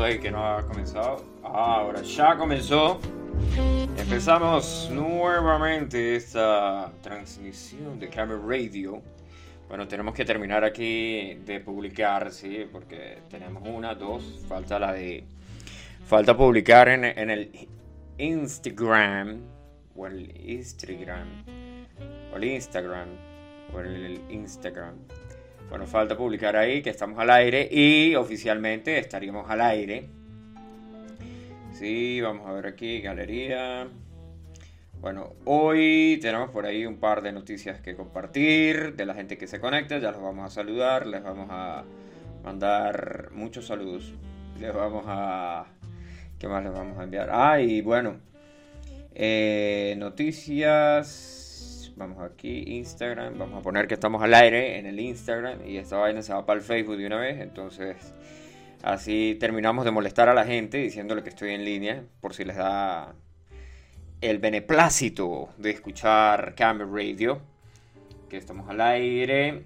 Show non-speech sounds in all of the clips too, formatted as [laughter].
pasó ahí que no ha comenzado? ahora ya comenzó. Empezamos nuevamente esta transmisión de Camera Radio. Bueno, tenemos que terminar aquí de publicar, sí, porque tenemos una, dos, falta la de... Falta publicar en, en el Instagram, o el Instagram, o el Instagram, o el Instagram. Bueno, falta publicar ahí que estamos al aire y oficialmente estaríamos al aire. Sí, vamos a ver aquí, galería. Bueno, hoy tenemos por ahí un par de noticias que compartir de la gente que se conecta. Ya los vamos a saludar, les vamos a mandar muchos saludos. Les vamos a... ¿Qué más les vamos a enviar? Ah, y bueno, eh, noticias Vamos aquí, Instagram. Vamos a poner que estamos al aire en el Instagram. Y esta vaina se va para el Facebook de una vez. Entonces, así terminamos de molestar a la gente diciéndole que estoy en línea. Por si les da el beneplácito de escuchar Camera Radio. Que estamos al aire.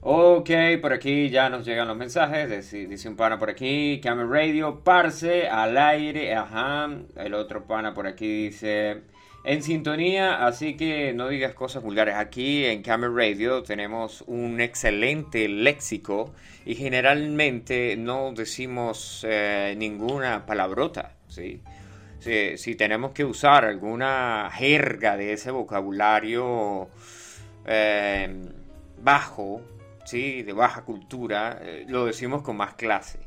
Ok, por aquí ya nos llegan los mensajes. Dice, un pana por aquí, Camera Radio, parce, al aire, ajá. El otro pana por aquí dice, en sintonía, así que no digas cosas vulgares. Aquí en Camera Radio tenemos un excelente léxico y generalmente no decimos eh, ninguna palabrota. ¿sí? Si, tenemos que usar alguna jerga de ese vocabulario eh, bajo, ¿sí? de baja cultura, eh, lo decimos con más clase.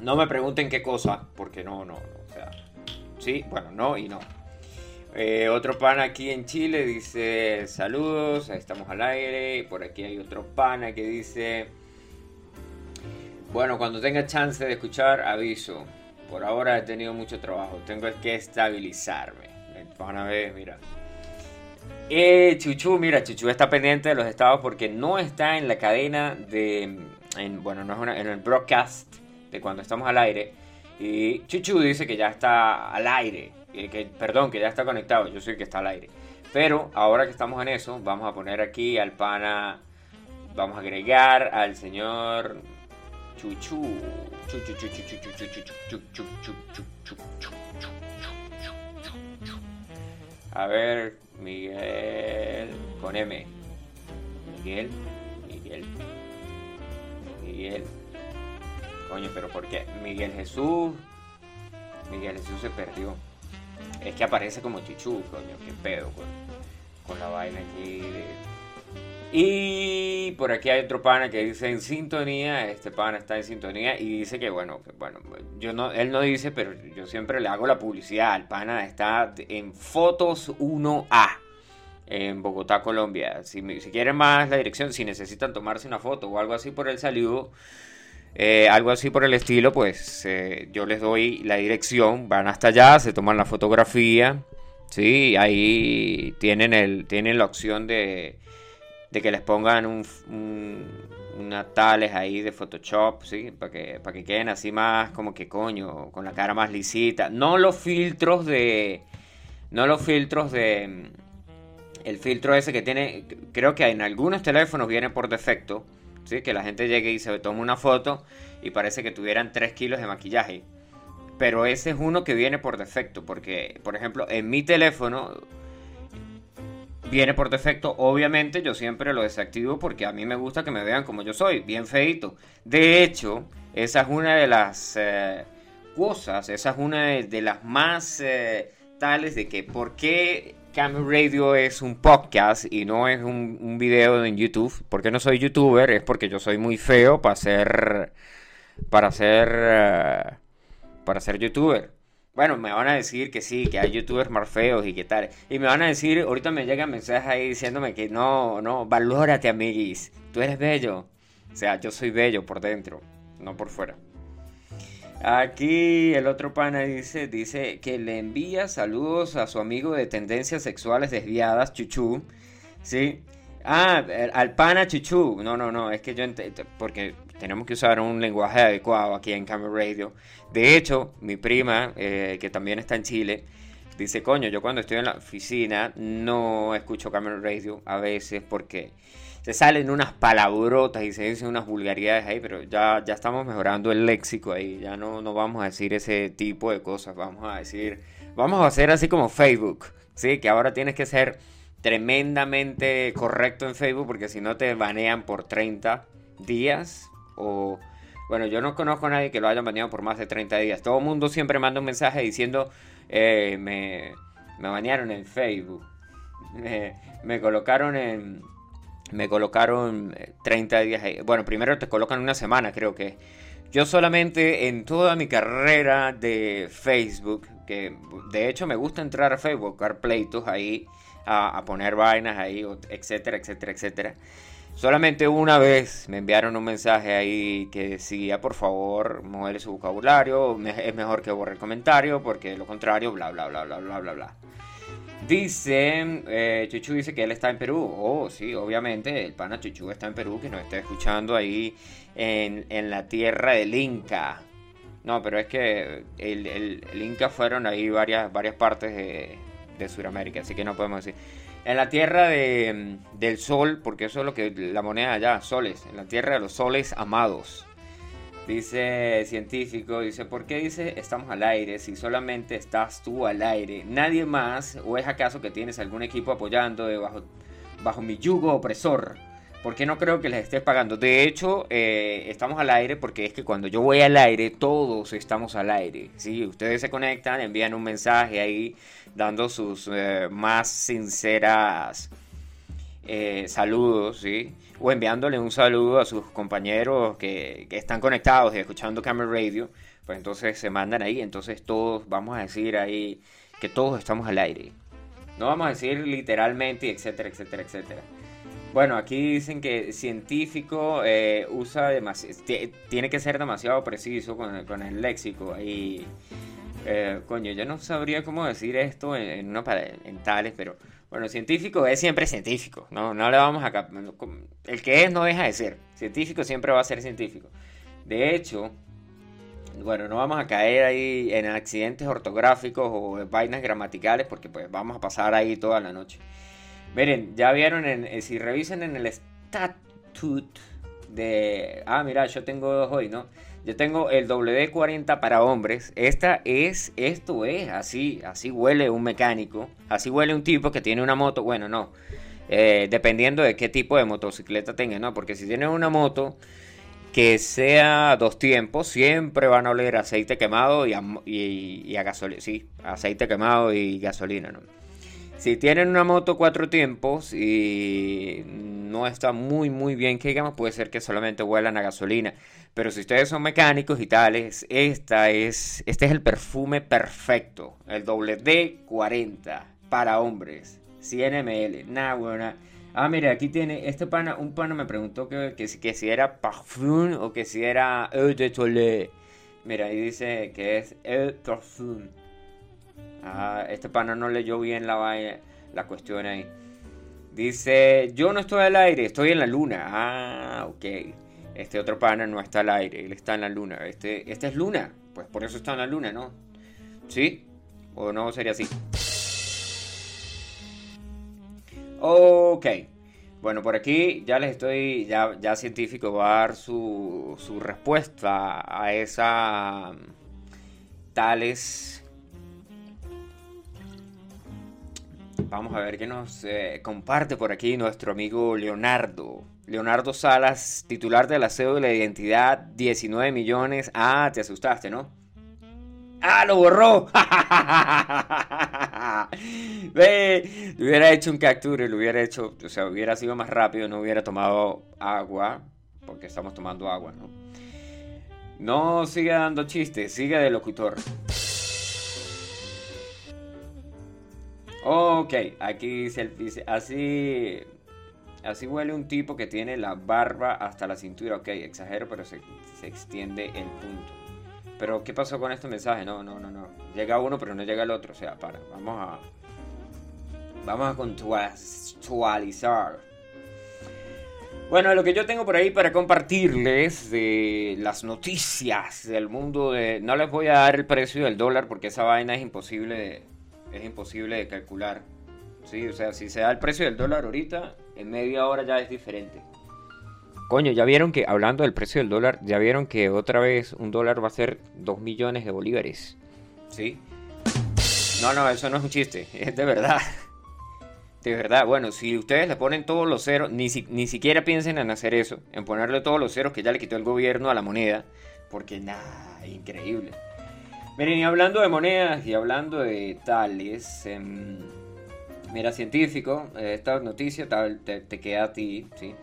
No me pregunten qué cosa, porque no, no, no. Sí, bueno, no y no. Eh, otro pan aquí en Chile dice saludos, estamos al aire. Por aquí hay otro pana que dice, bueno, cuando tenga chance de escuchar, aviso. Por ahora he tenido mucho trabajo, tengo que estabilizarme. Van a ver, mira. Eh, Chuchu, mira, Chuchu está pendiente de los estados porque no está en la cadena de, bueno, no es una, en el broadcast de cuando estamos al aire y Chuchu dice que ya está al aire, que, perdón, que ya está conectado, yo el que está al aire. Pero ahora que estamos en eso, vamos a poner aquí al pana, vamos a agregar al señor Chuchu. A ver, Miguel con M. Miguel, Miguel, Miguel. Coño, pero ¿por qué? Miguel Jesús. Miguel Jesús se perdió. Es que aparece como Chichu, coño, qué pedo con, la vaina aquí. Y por aquí hay otro pana que dice en sintonía, este pana está en sintonía y dice que bueno, bueno, yo no, él no dice, pero yo siempre le hago la publicidad. El pana está en Fotos 1A en Bogotá, Colombia. Si, si quieren más la dirección, si necesitan tomarse una foto o algo así por el saludo, eh, algo así por el estilo, pues eh, yo les doy la dirección, van hasta allá, se toman la fotografía, ¿sí? Ahí tienen, el, tienen la opción de, de que les pongan un, unas tales ahí de Photoshop, ¿sí? Para que, para que queden así más como que coño, con la cara más lisita. No los filtros de... No los filtros de... El filtro ese que tiene, creo que en algunos teléfonos viene por defecto que la gente llegue y se tome una foto y parece que tuvieran 3 kilos de maquillaje. Pero ese es uno que viene por defecto, porque, por ejemplo, en mi teléfono viene por defecto. Obviamente yo siempre lo desactivo porque a mí me gusta que me vean como yo soy, bien feito. De hecho, esa es una de las eh, cosas, esa es una de, las más eh, tales de que por qué Camera Radio es un podcast y no es un, video en YouTube. ¿Por qué no soy youtuber? Es porque yo soy muy feo para ser. Para ser. Eh, para ser youtuber. Bueno, me van a decir que sí, que hay youtubers más feos y qué tal. Y me van a decir, ahorita me llegan mensajes ahí diciéndome que no, no, valórate, amiguis. Tú eres bello. O sea, yo soy bello por dentro, no por fuera. Aquí el otro pana dice, dice que le envía saludos a su amigo de tendencias sexuales desviadas, Chuchu. ¿Sí? Ah, al pana Chuchu. No, no, no, es que yo porque tenemos que usar un lenguaje adecuado aquí en Camera Radio. De hecho, mi prima, eh, que también está en Chile, dice, coño, yo cuando estoy en la oficina no escucho Camera Radio a veces porque se salen unas palabrotas y se dicen unas vulgaridades ahí, pero ya, ya estamos mejorando el léxico ahí, ya no, no vamos a decir ese tipo de cosas, vamos a decir, vamos a hacer así como Facebook, ¿sí? Que ahora tienes que ser tremendamente correcto en Facebook porque si no te banean por 30 días o... Bueno, yo no conozco a nadie que lo haya baneado por más de 30 días. Todo el mundo siempre manda un mensaje diciendo, eh, me, me banearon en Facebook. [laughs] me colocaron en me colocaron 30 eh, días ahí. Bueno, primero te colocan una semana, creo que. Yo solamente en toda mi carrera de Facebook, que de hecho me gusta entrar a Facebook, buscar pleitos ahí, a, poner vainas ahí, etcétera, etcétera, etcétera. Solamente una vez me enviaron un mensaje ahí que decía, por favor, modele su vocabulario, es mejor que borre el comentario, porque de lo contrario, bla, bla, bla, bla, bla, bla, bla. Dice, eh, Chuchu dice que él está en Perú. Oh, sí, obviamente, el pana Chuchu está en Perú, que nos está escuchando ahí en, la tierra del Inca. No, pero es que el, Inca fueron ahí varias, varias partes de, de Sudamérica, así que no podemos decir. En la tierra del sol, porque eso es lo que la moneda allá, soles, en la tierra de los soles amados. Dice científico, dice, ¿por qué dice estamos al aire si solamente estás tú al aire? Nadie más, o es acaso que tienes algún equipo apoyando bajo, bajo mi yugo opresor? Porque no creo que les estés pagando. De hecho, eh, estamos al aire porque es que cuando yo voy al aire, todos estamos al aire. ¿sí? Ustedes se conectan, envían un mensaje ahí dando sus eh, más sinceras eh, saludos, ¿sí? o enviándole un saludo a sus compañeros que, están conectados y escuchando Camera Radio, pues entonces se mandan ahí, entonces todos vamos a decir ahí que todos estamos al aire. No vamos a decir literalmente, etcétera, etcétera, etcétera. Bueno, aquí dicen que científico eh, usa demasiado, tiene que ser demasiado preciso con el, con el léxico. Y, eh, coño, yo no sabría cómo decir esto en, en, una, en tales, pero bueno, científico es siempre científico, no, no le vamos a... El que es no deja de ser, científico siempre va a ser científico. De hecho, bueno, no vamos a caer ahí en accidentes ortográficos o vainas gramaticales porque pues vamos a pasar ahí toda la noche. Miren, ya vieron, en, eh, si revisen en el statut de... Ah, mira, yo tengo dos hoy, ¿no? Yo tengo el WD-40 para hombres. Esta es, esto es, así, así huele un mecánico. Así huele un tipo que tiene una moto. Bueno, no. Eh, dependiendo de qué tipo de motocicleta tenga, ¿no? Porque si tiene una moto que sea dos tiempos, siempre van a oler aceite quemado y a, y gasolina. Sí, aceite quemado y gasolina, ¿no? Si tienen una moto cuatro tiempos y no está muy muy bien que digamos, puede ser que solamente huelan a gasolina. Pero si ustedes son mecánicos y tales, esta es, este es el perfume perfecto. El WD-40 para hombres. 100 ml. Nada, buena. Ah, mira, aquí tiene, este pana, un pana me preguntó que, que, que si era parfum o que si era eau de toilette. Mira, ahí dice que es el parfum. Ah, este pana no leyó bien la, la cuestión ahí. Dice, yo no estoy al aire, estoy en la luna. Ah, ok. Este otro pana no está al aire, él está en la luna. Este, este es luna, pues por eso está en la luna, ¿no? ¿Sí? ¿O no sería así? Ok. Bueno, por aquí ya les estoy, ya, ya científico va a dar su, su respuesta a esa tales Vamos a ver qué nos eh, comparte por aquí nuestro amigo Leonardo. Leonardo Salas, titular de la cédula de identidad, 19 millones. Ah, te asustaste, ¿no? ¡Ah, lo borró! [laughs] Ve, le hubiera hecho un capture, lo hubiera hecho, o sea, hubiera sido más rápido, no hubiera tomado agua, porque estamos tomando agua, ¿no? No siga dando chistes, siga de locutor. Ok, aquí dice el así así huele un tipo que tiene la barba hasta la cintura. Ok, exagero, pero se, extiende el punto. Pero ¿qué pasó con este mensaje? No, no, no, no. Llega uno, pero no llega el otro. O sea, para, vamos a vamos a contextualizar. Bueno, lo que yo tengo por ahí para compartirles de las noticias del mundo de... No les voy a dar el precio del dólar porque esa vaina es imposible de es imposible de calcular. ¿sí? O sea, si se da el precio del dólar ahorita, en media hora ya es diferente. Coño, ya vieron que, hablando del precio del dólar, ya vieron que otra vez un dólar va a ser 2 millones de bolívares. ¿Sí? No, no, eso no es un chiste, [laughs] es de verdad. De verdad, bueno, si ustedes le ponen todos los ceros, ni, ni siquiera piensen en hacer eso, en ponerle todos los ceros que ya le quitó el gobierno a la moneda, porque nada, increíble. Miren, y hablando de monedas y hablando de tales, em, mira, científico, eh, esta noticia tal, te, te, queda a ti, ¿sí?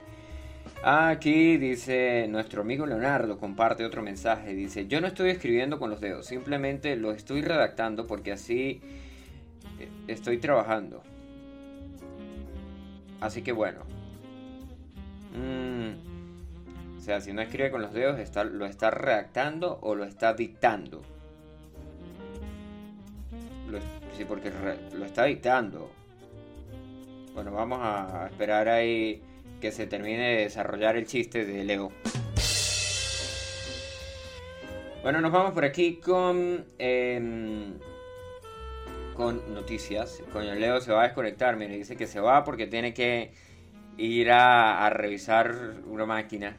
Aquí dice nuestro amigo Leonardo, comparte otro mensaje, dice, yo no estoy escribiendo con los dedos, simplemente lo estoy redactando porque así eh, estoy trabajando. Así que bueno. Mm, o sea, si no escribe con los dedos, ¿lo está redactando o lo está dictando? Sí, porque lo está dictando. Bueno, vamos a esperar ahí que se termine de desarrollar el chiste de Leo. Bueno, nos vamos por aquí con... Em, con noticias. Coño, Leo se va a desconectar, mire, dice que se va porque tiene que ir a, revisar una máquina,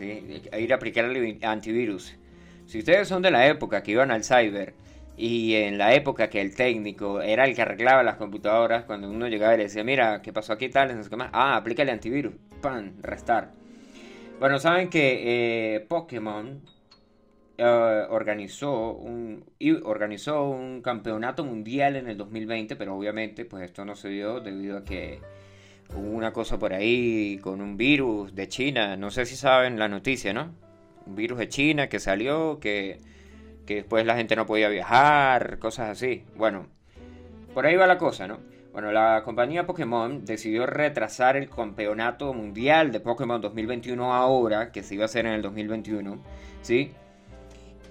ir a aplicar el antivirus. Si ustedes son de la época que iban al cyber y en la época que el técnico era el que arreglaba las computadoras, cuando uno llegaba y le decía, mira, ¿qué pasó aquí tal? No más. Ah, aplica el antivirus. Pan, restar. Bueno, saben que eh, Pokémon eh, organizó, un, organizó un campeonato mundial en el 2020, pero obviamente pues esto no se dio debido a que hubo una cosa por ahí con un virus de China, no sé si saben la noticia, ¿no? Un virus de China que salió, que, que después la gente no podía viajar, cosas así. Bueno, por ahí va la cosa, ¿no? Bueno, la compañía Pokémon decidió retrasar el campeonato mundial de Pokémon 2021 ahora, que se iba a hacer en el 2021, ¿sí?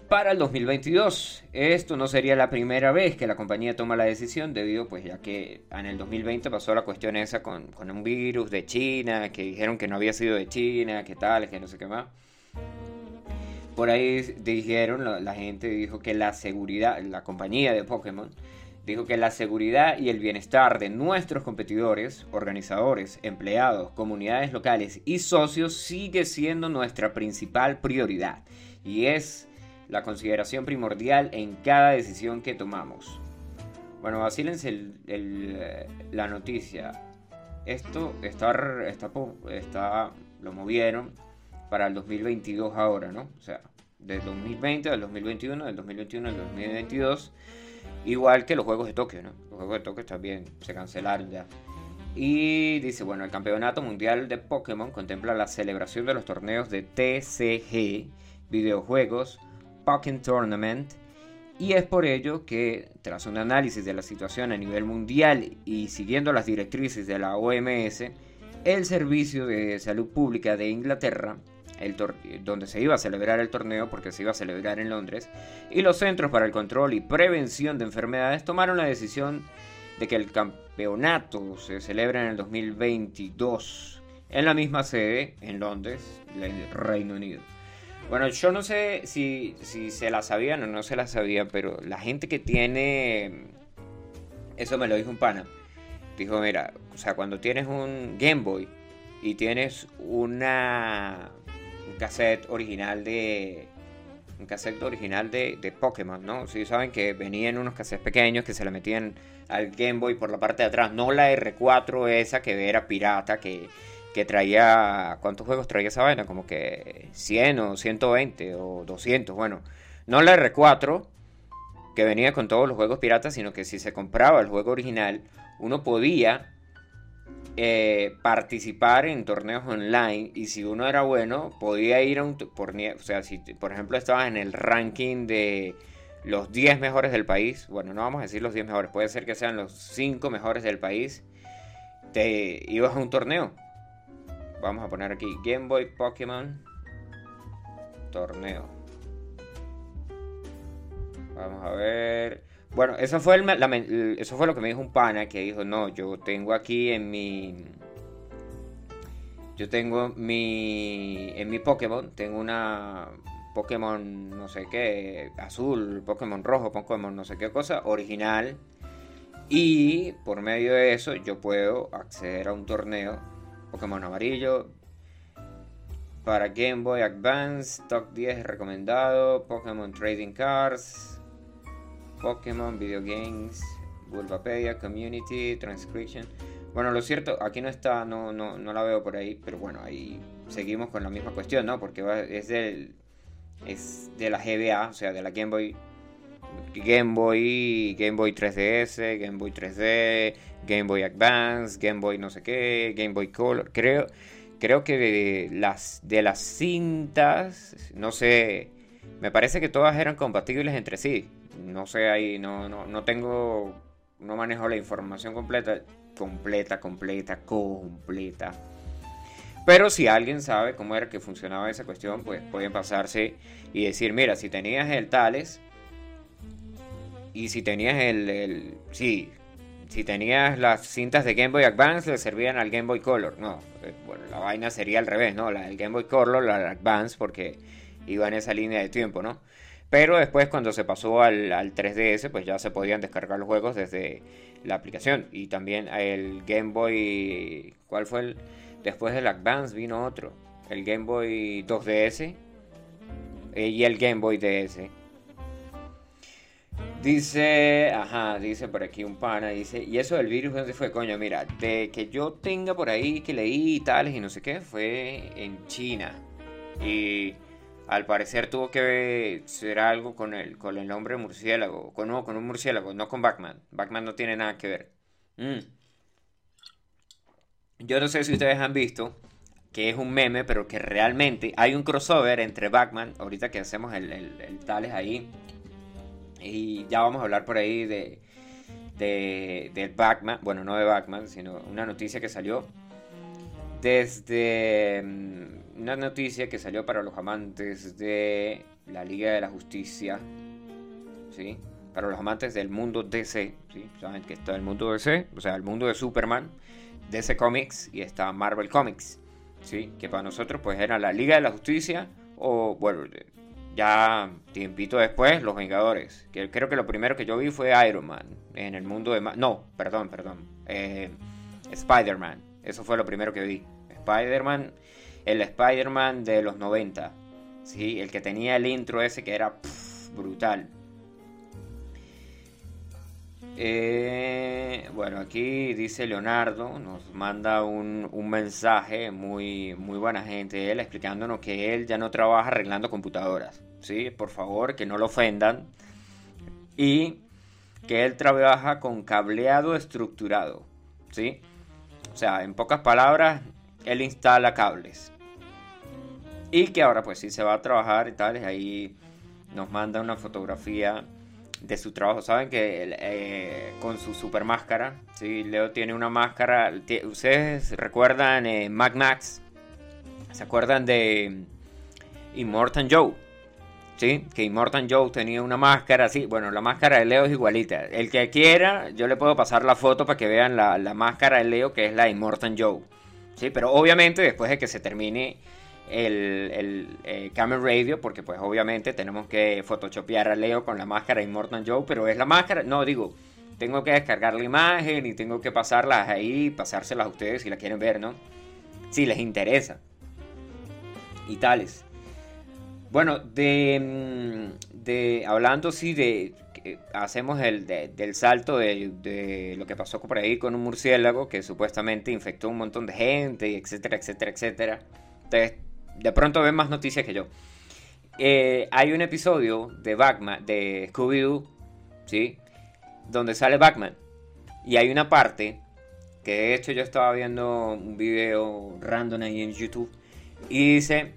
para el 2022. Esto no sería la primera vez que la compañía toma la decisión debido pues ya que en el 2020 pasó la cuestión esa con, un virus de China, que dijeron que no había sido de China, que tal, que no sé qué más. Por ahí dijeron, la, gente dijo que la seguridad, la compañía de Pokémon, dijo que la seguridad y el bienestar de nuestros competidores, organizadores, empleados, comunidades locales y socios sigue siendo nuestra principal prioridad. Y es la consideración primordial en cada decisión que tomamos. Bueno, vacílense el, la noticia. Esto está, está, está, lo movieron para el 2022 ahora, ¿no? O sea, del 2020 al 2021, del 2021 al 2022. Igual que los Juegos de Tokio, ¿no? Los Juegos de Tokio también se cancelaron ya. Y dice, bueno, el Campeonato Mundial de Pokémon contempla la celebración de los torneos de TCG, videojuegos, Pokémon Tournament y es por ello que, tras un análisis de la situación a nivel mundial y siguiendo las directrices de la OMS, el Servicio de Salud Pública de Inglaterra, el donde se iba a celebrar el torneo porque se iba a celebrar en Londres, y los Centros para el Control y Prevención de Enfermedades tomaron la decisión de que el campeonato se celebre en el 2022 en la misma sede, en Londres, Reino Unido. Bueno, yo no sé si, se la sabían o no se la sabían, pero la gente que tiene... Eso me lo dijo un pana. Dijo, mira, o sea, cuando tienes un Game Boy y tienes una... Un cassette original de... Un cassette original de, de Pokémon, ¿no? Si saben que venían unos cassettes pequeños que se le metían al Game Boy por la parte de atrás. No la R4 esa que era pirata, que que traía, ¿cuántos juegos traía esa vaina? Como que 100 o 120 o 200, bueno, no la R4 que venía con todos los juegos piratas, sino que si se compraba el juego original, uno podía eh, participar en torneos online y si uno era bueno, podía ir a un... Por, o sea, si por ejemplo estabas en el ranking de los 10 mejores del país, bueno, no vamos a decir los 10 mejores, puede ser que sean los 5 mejores del país, te ibas a un torneo Vamos a poner aquí Game Boy Pokémon Torneo. Vamos a ver. Bueno, eso fue, el, eso fue lo que me dijo un pana que dijo, no, yo tengo aquí en mi... Yo tengo mi... En mi Pokémon, tengo una Pokémon no sé qué, azul, Pokémon rojo, Pokémon no sé qué cosa, original. Y por medio de eso yo puedo acceder a un torneo Pokémon amarillo. Para Game Boy Advance, Top 10 recomendado. Pokémon Trading Cards. Pokémon Video Games. Bulbapedia, Community, Transcription. Bueno, lo cierto, aquí no está, no, no, no la veo por ahí, pero bueno, ahí seguimos con la misma cuestión, ¿no? Porque es del. Es de la GBA, o sea, de la Game Boy. Game Boy, Game Boy 3DS, Game Boy 3D, Game Boy Advance, Game Boy no sé qué, Game Boy Color. Creo, creo que las, de las cintas, no sé, me parece que todas eran compatibles entre sí. No sé, ahí no, no, no tengo, no manejo la información completa, completa, completa, completa. Pero si alguien sabe cómo era que funcionaba esa cuestión, pues pueden pasarse y decir, mira, si tenías el tales y si tenías el, el sí, si tenías las cintas de Game Boy Advance le servían al Game Boy Color. No, eh, bueno, la vaina sería al revés, ¿no? La del Game Boy Color, la del Advance, porque iba en esa línea de tiempo, ¿no? Pero después cuando se pasó al, 3DS, pues ya se podían descargar los juegos desde la aplicación. Y también el Game Boy... ¿Cuál fue el...? Después del Advance vino otro. El Game Boy 2DS eh, y el Game Boy DS. Dice, ajá, dice por aquí un pana, dice, y eso del virus, ¿dónde fue? Coño, mira, de que yo tenga por ahí que leí y tales y no sé qué, fue en China. Y al parecer tuvo que ser algo con el, con el nombre murciélago, con, con un murciélago, no con Batman. Batman no tiene nada que ver. Mm. Yo no sé si ustedes han visto que es un meme, pero que realmente hay un crossover entre Batman, ahorita que hacemos el, el, el tales ahí y ya vamos a hablar por ahí de, de, de Batman, bueno, no de Batman, sino una noticia que salió desde mm, una noticia que salió para los amantes de la Liga de la Justicia, ¿sí? Para los amantes del mundo DC, ¿sí? Saben que está el mundo DC, o sea, el mundo de Superman, DC Comics y está Marvel Comics, ¿sí? Que para nosotros pues era la Liga de la Justicia o, bueno, ya tiempito después, Los Vengadores. Que creo que lo primero que yo vi fue Iron Man en el mundo de... No, perdón, perdón. Eh, Spider-Man. Eso fue lo primero que vi. Spider-Man, el Spider-Man de los 90. Sí, el que tenía el intro ese que era brutal. Eh, bueno, aquí dice Leonardo, nos manda un, mensaje, muy, muy buena gente, él explicándonos que él ya no trabaja arreglando computadoras, ¿sí? Por favor, que no lo ofendan. Y que él trabaja con cableado estructurado, ¿sí? O sea, en pocas palabras, él instala cables. Y que ahora pues sí se va a trabajar y tal, ahí nos manda una fotografía de su trabajo. Saben que eh, con su super máscara, ¿sí? Leo tiene una máscara. ¿Ustedes recuerdan eh, Max? ¿Se acuerdan de Immortan Joe? ¿Sí? Que Immortan Joe tenía una máscara así. Bueno, la máscara de Leo es igualita. El que quiera, yo le puedo pasar la foto para que vean la, máscara de Leo, que es la Immortan Joe. ¿Sí? Pero obviamente después de que se termine el, el eh, Camera Radio, porque pues obviamente tenemos que photoshopear a Leo con la máscara Immortal Joe, pero es la máscara, no digo, tengo que descargar la imagen y tengo que pasarlas ahí, pasárselas a ustedes si la quieren ver, ¿no? Si les interesa. Y tales. Bueno, de, mm, de hablando sí de hacemos el del salto de, de, lo que pasó por ahí con un murciélago que supuestamente infectó un montón de gente, etcétera, etcétera, etcétera. Entonces, de pronto ven más noticias que yo. Eh, hay un episodio de Batman, de Scooby-Doo, ¿sí? Donde sale Batman. Y hay una parte que de hecho yo estaba viendo un video random ahí en YouTube. Y dice,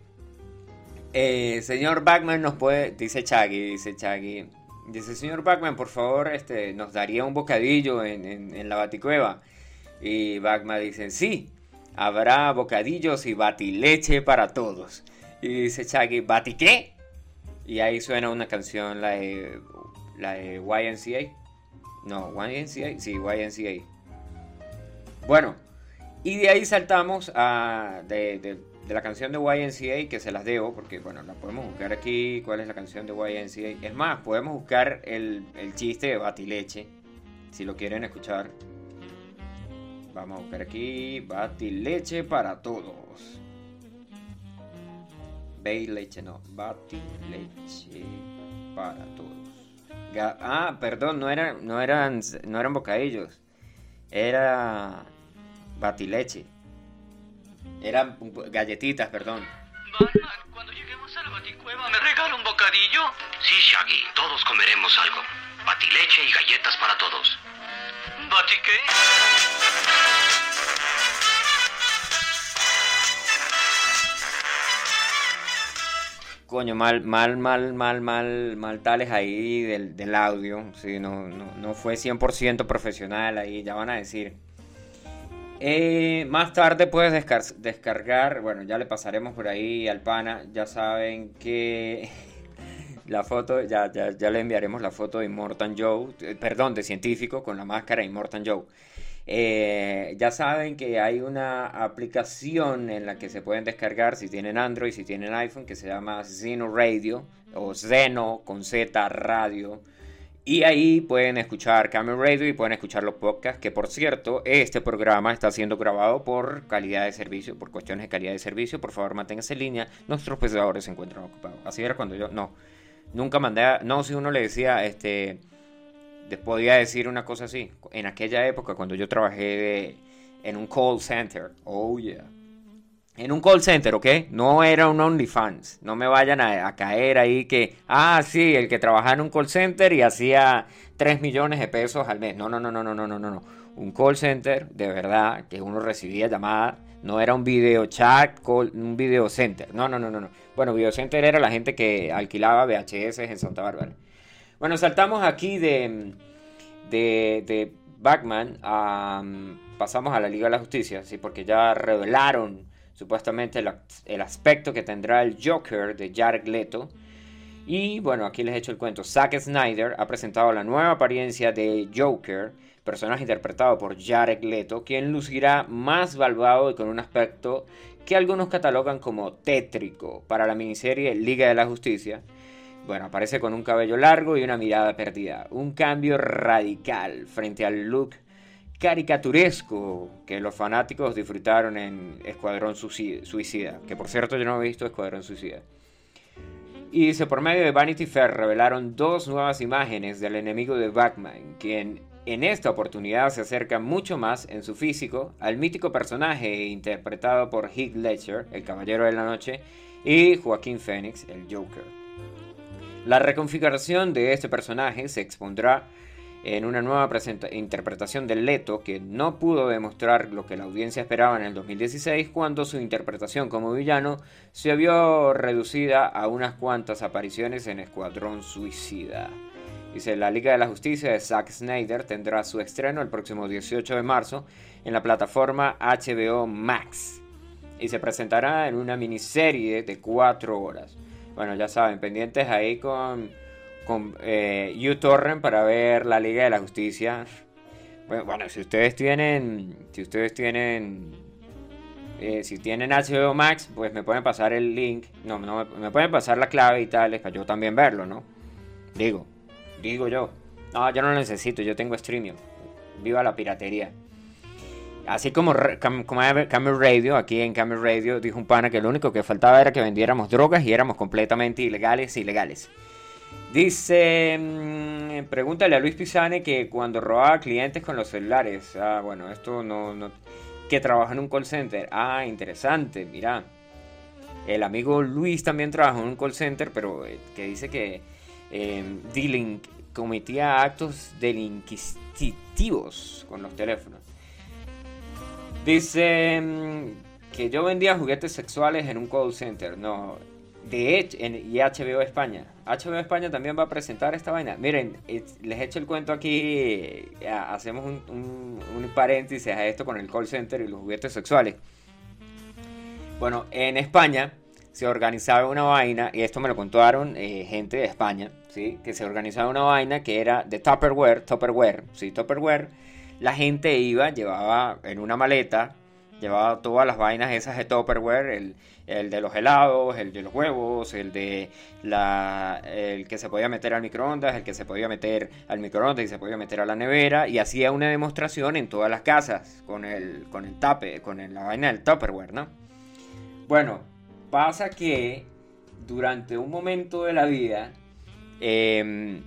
eh, señor Batman nos puede, dice Chaggy, dice Chaggy, dice, señor Batman, por favor, este, nos daría un bocadillo en, en la baticueva. Y Batman dice, sí, habrá bocadillos y batileche para todos. Y dice Chaggy, ¿bati qué? Y ahí suena una canción, la de, la de YNCA. No, YNCA, sí, YNCA. Bueno, y de ahí saltamos a de, de, la canción de YNCA que se las debo, porque bueno, la podemos buscar aquí. ¿Cuál es la canción de YNCA? Es más, podemos buscar el, el chiste de Batileche, si lo quieren escuchar. Vamos a buscar aquí. Batileche para todos. Bay leche, no. Batileche para todos. ah, perdón, no eran, no eran, no eran bocadillos. Era batileche. Eran galletitas, perdón. Batman, cuando lleguemos a la baticueva, ¿me regala un bocadillo? Sí, Shaggy, todos comeremos algo. Batileche y galletas para todos. Coño, mal, mal, mal, mal, mal, mal tales ahí del, del audio. Sí, no, no, no fue 100% profesional ahí, ya van a decir. Eh, más tarde puedes descargar, bueno, ya le pasaremos por ahí al pana, ya saben que la foto, ya, ya, le enviaremos la foto de Immortan Joe, eh, perdón, de científico con la máscara Immortan Joe. Eh, ya saben que hay una aplicación en la que se pueden descargar si tienen Android, si tienen iPhone, que se llama Zeno Radio o Zeno con Z Radio. Y ahí pueden escuchar Camel Radio y pueden escuchar los podcasts, que por cierto, este programa está siendo grabado por calidad de servicio, por cuestiones de calidad de servicio. Por favor, manténgase en línea. Nuestros pesadores se encuentran ocupados. Así era cuando yo, no, nunca mandé, a, no, si uno le decía, este, podía decir una cosa así. En aquella época, cuando yo trabajé en un call center, oh yeah en un call center, ¿ok? No era un OnlyFans. No me vayan a, caer ahí que, ah, sí, el que trabajaba en un call center y hacía 3 millones de pesos al mes. No, no, no, no, no, no, no, no. Un call center, de verdad, que uno recibía llamadas. No era un video chat, un video center. No, no, no, no, no. Bueno, video center era la gente que alquilaba VHS en Santa Bárbara. Bueno, saltamos aquí de, de, de Batman pasamos a la Liga de la Justicia, sí, porque ya revelaron supuestamente el, aspecto que tendrá el Joker de Jared Leto. Y bueno, aquí les he hecho el cuento. Zack Snyder ha presentado la nueva apariencia de Joker, personaje interpretado por Jared Leto, quien lucirá más malvado y con un aspecto que algunos catalogan como tétrico para la miniserie Liga de la Justicia. Bueno, aparece con un cabello largo y una mirada perdida. Un cambio radical frente al look caricaturesco que los fanáticos disfrutaron en Escuadrón Suicida, que por cierto yo no he visto Escuadrón Suicida. Y dice, por medio de Vanity Fair revelaron dos nuevas imágenes del enemigo de Batman, quien en esta oportunidad se acerca mucho más en su físico al mítico personaje interpretado por Heath Ledger, el Caballero de la Noche, y Joaquín Phoenix, el Joker. La reconfiguración de este personaje se expondrá en una nueva interpretación del Leto que no pudo demostrar lo que la audiencia esperaba en el 2016 cuando su interpretación como villano se vio reducida a unas cuantas apariciones en Escuadrón Suicida. Dice, la Liga de la Justicia de Zack Snyder tendrá su estreno el próximo 18 de marzo en la plataforma HBO Max y se presentará en una miniserie de 4 horas. Bueno, ya saben, pendientes ahí con con eh, uTorrent para ver la Liga de la Justicia. Bueno, si ustedes tienen, si ustedes tienen, eh, si tienen HBO Max, pues me pueden pasar el link, no, no, me pueden pasar la clave y tal, para yo también verlo, ¿no? Digo, digo yo. No, yo no lo necesito, yo tengo streaming. Viva la piratería. Así como, como Radio, aquí en Camel Radio dijo un pana que lo único que faltaba era que vendiéramos drogas y éramos completamente ilegales, ilegales. Dice, mm, pregúntale a Luis Pisane que cuando robaba clientes con los celulares, ah, bueno, esto no, no, que trabaja en un call center, ah, interesante, mira, el amigo Luis también trabaja en un call center, pero eh, que dice que eh, cometía actos delinquisitivos con los teléfonos. Dice que yo vendía juguetes sexuales en un call center, no, de hecho, en, y HBO España. HBO España también va a presentar esta vaina. Miren, les echo el cuento aquí. hacemos un, paréntesis a esto con el call center y los juguetes sexuales. Bueno, en España se organizaba una vaina, y esto me lo contaron eh, gente de España, ¿sí? que se organizaba una vaina que era de Tupperware, Tupperware, ¿sí? Tupperware. La gente iba, llevaba en una maleta, llevaba todas las vainas esas de Tupperware, el, El de los helados, el de los huevos, el de la, el que se podía meter al microondas, el que se podía meter al microondas y se podía meter a la nevera. Y hacía una demostración en todas las casas con el, con el tape, con la vaina del Tupperware, ¿no? Bueno, pasa que durante un momento de la vida em,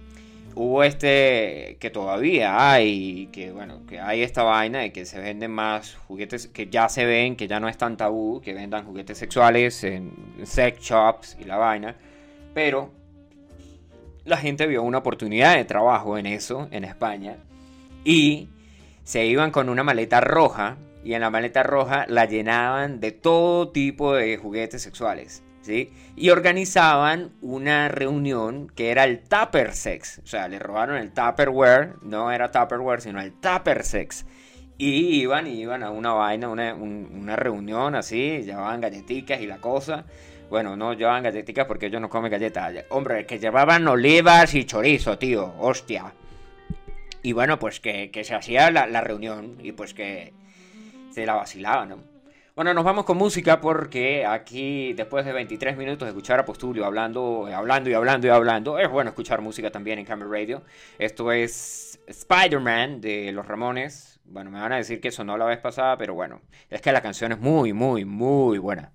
hubo este que todavía hay, que bueno, que hay esta vaina de que se venden más juguetes, que ya se ven, que ya no es tan tabú, que vendan juguetes sexuales en sex shops y la vaina, pero la gente vio una oportunidad de trabajo en eso, en España, y se iban con una maleta roja, y en la maleta roja la llenaban de todo tipo de juguetes sexuales. Y organizaban una reunión que era el Tupper Sex. O sea, le robaron el Tupperware, no era Tupperware, sino el Tupper Sex. Y iban, y iban a una vaina, una, una reunión así, llevaban galletitas y la cosa. Bueno, no llevaban galletitas porque ellos no comen galletas. Hombre, que llevaban olivas y chorizo, tío, hostia. Y bueno, pues que, se hacía la reunión y pues que se la vacilaban, ¿no? Bueno, nos vamos con música porque aquí, después de 23 minutos de escuchar a Postulio hablando, hablando y hablando y hablando, es bueno escuchar música también en Camera Radio. Esto es Spider-Man de Los Ramones. Bueno, me van a decir que sonó la vez pasada, pero bueno, es que la canción es muy, muy, muy buena.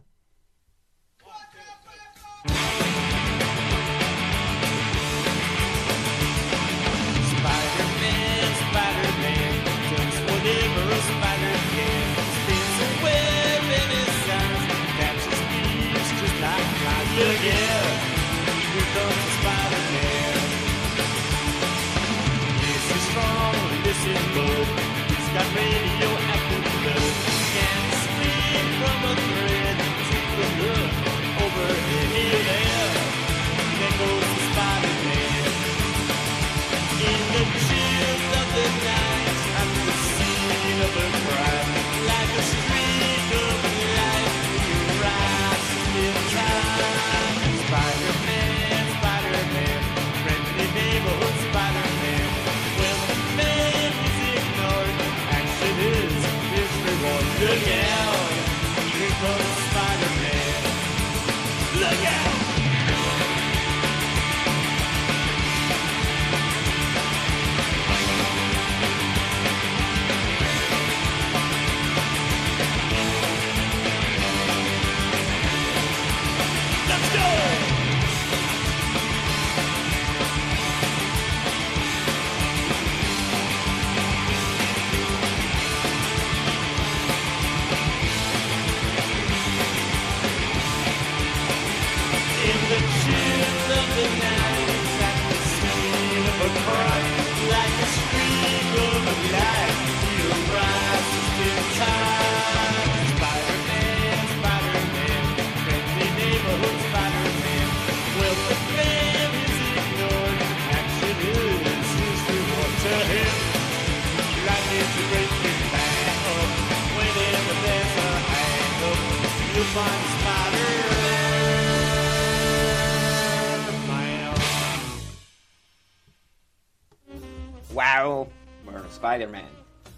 Wow, bueno, Spider-Man,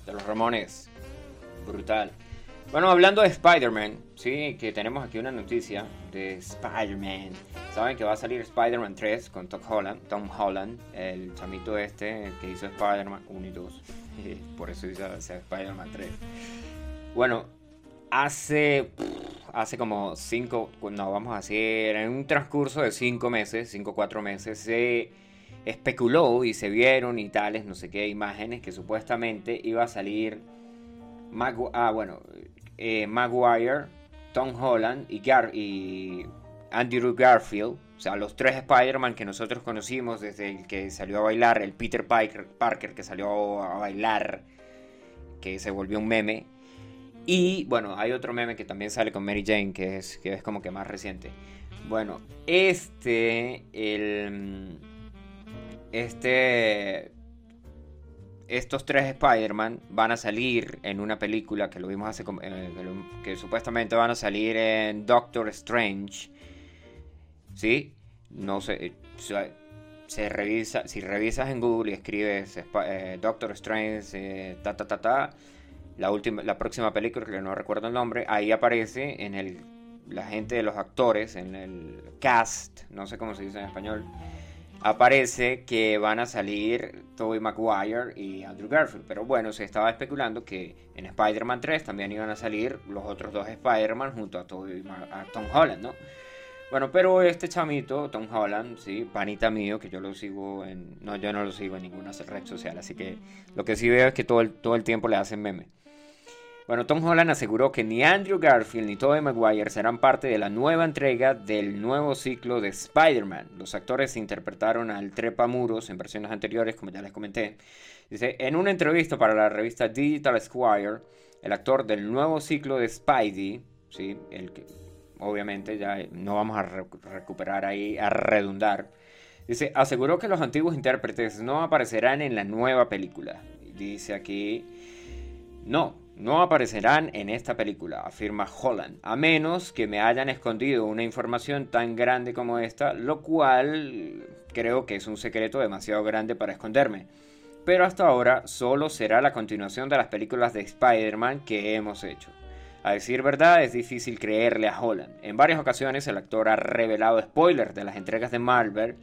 de los Ramones, brutal. Bueno, hablando de Spider-Man, sí, que tenemos aquí una noticia de Spider-Man. Saben que va a salir Spider-Man 3 con Tom Holland, Tom Holland, el chamito este que hizo Spider-Man 1 y 2. [laughs] Por eso hizo Spider-Man 3. Bueno, hace hace como 5, no, vamos a decir, en un transcurso de 5 meses, 5 o 4 meses, se especuló y se vieron y tales, no sé qué, imágenes que supuestamente iba a salir ah, bueno, eh, Maguire, Tom Holland y, Gar y Andrew Garfield, o sea, los tres Spider-Man que nosotros conocimos desde el que salió a bailar, el Peter Parker que salió a bailar, que se volvió un meme. Y bueno, hay otro meme que también sale con Mary Jane, que es, que es como que más reciente. Bueno, este, el, este, estos tres Spider-Man van a salir en una película que lo vimos hace, eh, que, supuestamente van a salir en Doctor Strange. ¿Sí? No sé, se revisa, si revisas en Google y escribes eh, Doctor Strange, eh, ta ta ta ta, la última, la próxima película que no recuerdo el nombre, ahí aparece en el la gente de los actores, en el cast, no sé cómo se dice en español, aparece que van a salir Tobey Maguire y Andrew Garfield. Pero bueno, se estaba especulando que en Spider-Man 3 también iban a salir los otros dos Spider-Man junto a, a Tom Holland, ¿no? Bueno, pero este chamito, Tom Holland, sí, panita mío, que yo lo sigo en... No, yo no lo sigo en ninguna red social, así que lo que sí veo es que todo el, todo el tiempo le hacen meme. Bueno, Tom Holland aseguró que ni Andrew Garfield ni Tobey Maguire serán parte de la nueva entrega del nuevo ciclo de Spider-Man. Los actores interpretaron al Trepamuros en versiones anteriores, como ya les comenté. Dice, en una entrevista para la revista Digital Squire, el actor del nuevo ciclo de Spidey, ¿sí? el que obviamente ya no vamos a recuperar ahí, a redundar, dice, aseguró que los antiguos intérpretes no aparecerán en la nueva película. Dice aquí, no, no aparecerán en esta película, afirma Holland, a menos que me hayan escondido una información tan grande como esta, lo cual creo que es un secreto demasiado grande para esconderme. Pero hasta ahora solo será la continuación de las películas de Spider-Man que hemos hecho. A decir verdad, es difícil creerle a Holland. En varias ocasiones el actor ha revelado spoilers de las entregas de Marvel,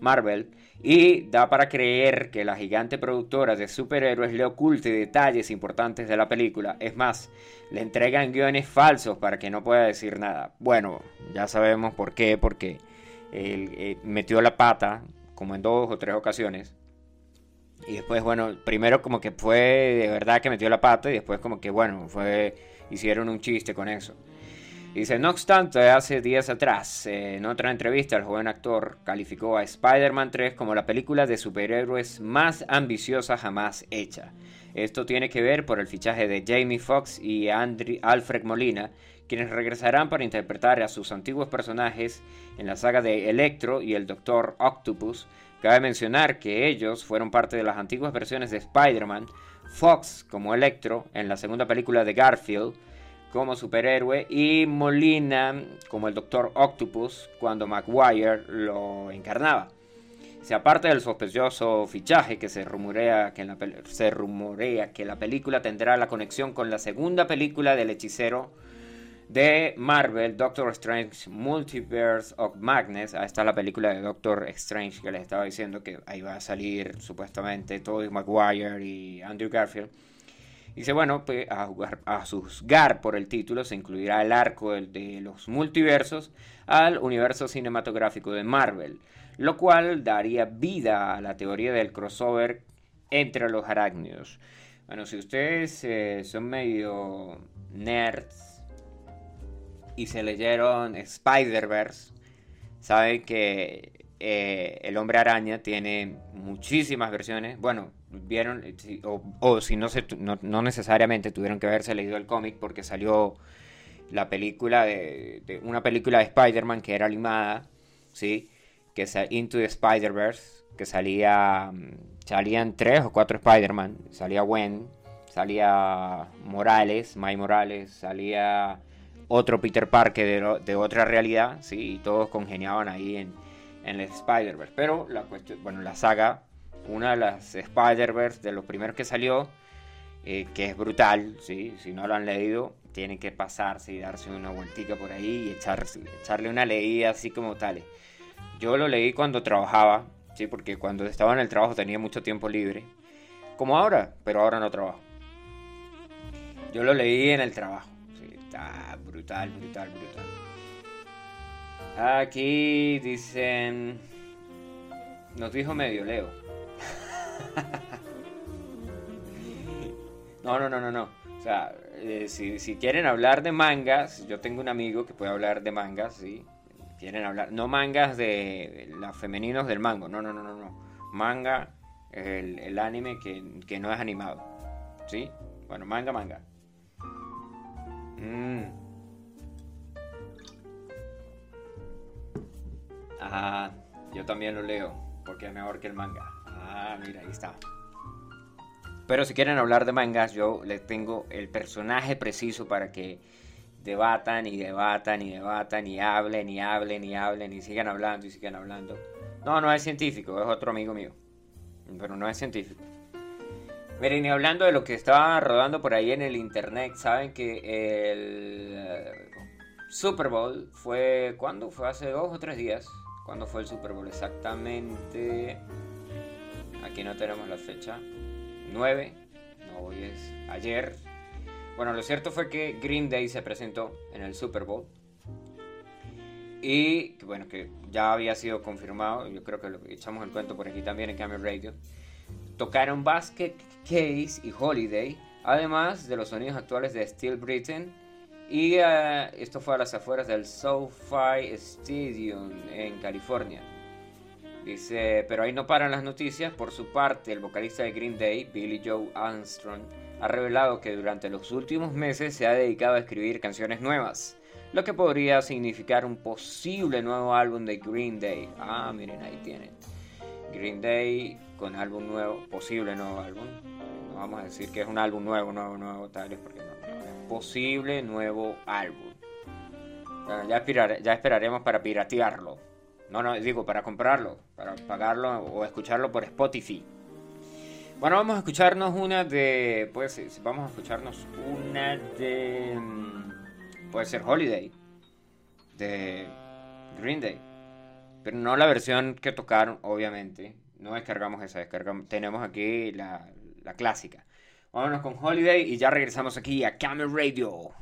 Marvel y da para creer que la gigante productora de superhéroes le oculte detalles importantes de la película. Es más, le entregan guiones falsos para que no pueda decir nada. Bueno, ya sabemos por qué, porque él, eh, metió la pata como en dos o tres ocasiones. Y después, bueno, primero como que fue de verdad que metió la pata y después como que, bueno, fue hicieron un chiste con eso. Dice, no obstante, hace días atrás, en otra entrevista, el joven actor calificó a Spider-Man 3 como la película de superhéroes más ambiciosa jamás hecha. Esto tiene que ver por el fichaje de Jamie Foxx y Alfred Molina, quienes regresarán para interpretar a sus antiguos personajes en la saga de Electro y el Doctor Octopus. Cabe mencionar que ellos fueron parte de las antiguas versiones de Spider-Man, Fox como Electro en la segunda película de Garfield, como superhéroe y Molina como el Doctor Octopus cuando Maguire lo encarnaba. Se aparte del sospechoso fichaje que se rumorea que, la, se rumorea que la película tendrá la conexión con la segunda película del hechicero de Marvel, Doctor Strange Multiverse of Madness. Ahí está la película de Doctor Strange que les estaba diciendo que ahí va a salir supuestamente Tobey Maguire y Andrew Garfield. Dice, bueno, pues a, jugar, a juzgar por el título se incluirá el arco de los multiversos al universo cinematográfico de Marvel, lo cual daría vida a la teoría del crossover entre los arácnidos. Bueno, si ustedes eh, son medio nerds y se leyeron Spider-Verse, saben que eh, el hombre araña tiene muchísimas versiones. Bueno, vieron, eh, o, si no, se, no, necesariamente tuvieron que haberse leído el cómic porque salió la película de, una película de Spider-Man que era animada, ¿sí? Que es Into the Spider-Verse, que salía, mm, salían tres o cuatro Spider-Man, salía Gwen, salía Morales, May Morales, salía otro Peter Parker de, de otra realidad, ¿sí? Y todos congeniaban ahí en, en el Spider-Verse. Pero la cuestión, bueno, la saga una de las Spider-Verse, de los primeros que salió, eh, que es brutal, ¿sí? si no lo han leído, tienen que pasarse y darse una vueltica por ahí y echarle una leída así como tal. Yo lo leí cuando trabajaba, ¿sí? porque cuando estaba en el trabajo tenía mucho tiempo libre, como ahora, pero ahora no trabajo. Yo lo leí en el trabajo, está brutal, brutal, brutal. Aquí dicen, nos dijo medio Leo. No, no, no, no, no. O sea, eh, si, quieren hablar de mangas, yo tengo un amigo que puede hablar de mangas, ¿sí? Quieren hablar, no mangas de los femeninos del mango, no, no, no, no, no. Manga, el, el anime que, no es animado, ¿sí? Bueno, manga, manga. Mm. Ajá, yo también lo leo, porque es mejor que el manga. Ah, mira, ahí está. Pero si quieren hablar de mangas, yo les tengo el personaje preciso para que debatan y debatan y debatan y hablen y hablen y hablen y sigan hablando y sigan hablando. No, no es científico, es otro amigo mío. Pero no es científico. Miren, y hablando de lo que estaba rodando por ahí en el internet, saben que el Super Bowl fue. ¿Cuándo? Fue hace dos o tres días. ¿Cuándo fue el Super Bowl? Exactamente. Aquí no tenemos la fecha. 9. No, hoy es ayer. Bueno, lo cierto fue que Green Day se presentó en el Super Bowl. Y bueno, que ya había sido confirmado. Yo creo que lo echamos el cuento por aquí también en Camera Radio. Tocaron Basket Case y Holiday. Además de los sonidos actuales de Steel Britain. Y uh, esto fue a las afueras del SoFi Stadium en California. Dice, pero ahí no paran las noticias. Por su parte, el vocalista de Green Day, Billy Joe Armstrong, ha revelado que durante los últimos meses se ha dedicado a escribir canciones nuevas, lo que podría significar un posible nuevo álbum de Green Day. Ah, miren, ahí tienen. Green Day con álbum nuevo, posible nuevo álbum. No vamos a decir que es un álbum nuevo, nuevo, nuevo, tal vez porque no, es posible nuevo álbum. Ya esperaremos para piratearlo. No, no, digo para comprarlo, para pagarlo o escucharlo por Spotify. Bueno, vamos a escucharnos una de. Pues vamos a escucharnos una de. Mm, puede ser Holiday. De Green Day. Pero no la versión que tocaron, obviamente. No descargamos esa, descargamos. Tenemos aquí la, la clásica. Vámonos con Holiday y ya regresamos aquí a Camel Radio.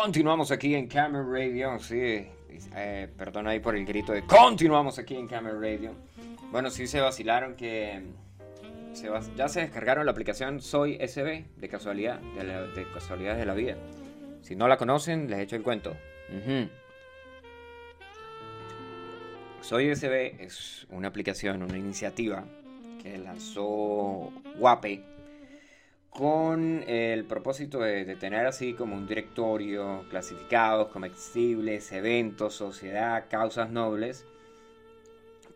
Continuamos aquí en Camera Radio, sí. Eh, perdón ahí por el grito de continuamos aquí en Camera Radio. Bueno, sí se vacilaron que ya se descargaron la aplicación Soy SB de casualidad, de, la, de la vida. Si no la conocen, les echo el cuento. Soy SB es una aplicación, una iniciativa que lanzó Guape con el propósito de, tener así como un directorio, clasificados, comestibles, eventos, sociedad, causas nobles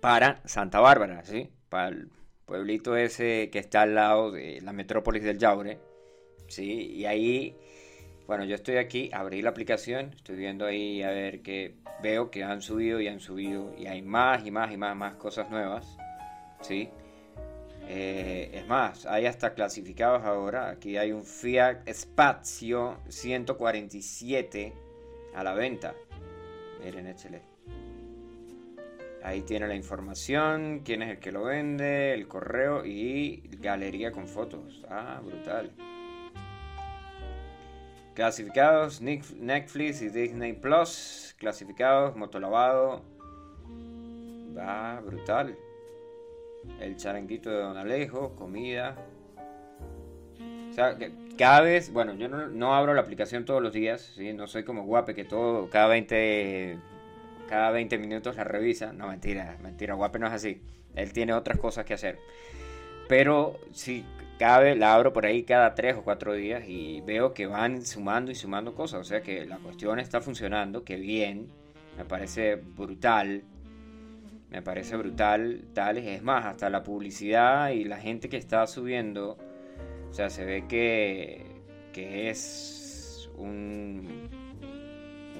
para Santa Bárbara, ¿sí? Para el pueblito ese que está al lado de la metrópolis del Yaure, ¿sí? Y ahí, bueno, yo estoy aquí, abrí la aplicación, estoy viendo ahí a ver que veo que han subido y han subido y hay más y más y más, más cosas nuevas, ¿sí? Eh, es más, hay hasta clasificados ahora. Aquí hay un Fiat Spazio 147 a la venta. Miren, échale. Ahí tiene la información, quién es el que lo vende, el correo y galería con fotos. Ah, brutal. Clasificados, Netflix y Disney Plus. Clasificados, motolavado. Va, brutal el charanguito de Don Alejo, comida. O sea, que cada vez, bueno, yo no, abro la aplicación todos los días, ¿sí? no soy como guape que todo, cada 20, cada 20 minutos la revisa. No, mentira, mentira, guape no es así. Él tiene otras cosas que hacer. Pero sí, cada la abro por ahí cada 3 o 4 días y veo que van sumando y sumando cosas. O sea que la cuestión está funcionando, que bien, me parece brutal me parece brutal, tales. Es más, hasta la publicidad y la gente que está subiendo, o sea, se ve que, que es un,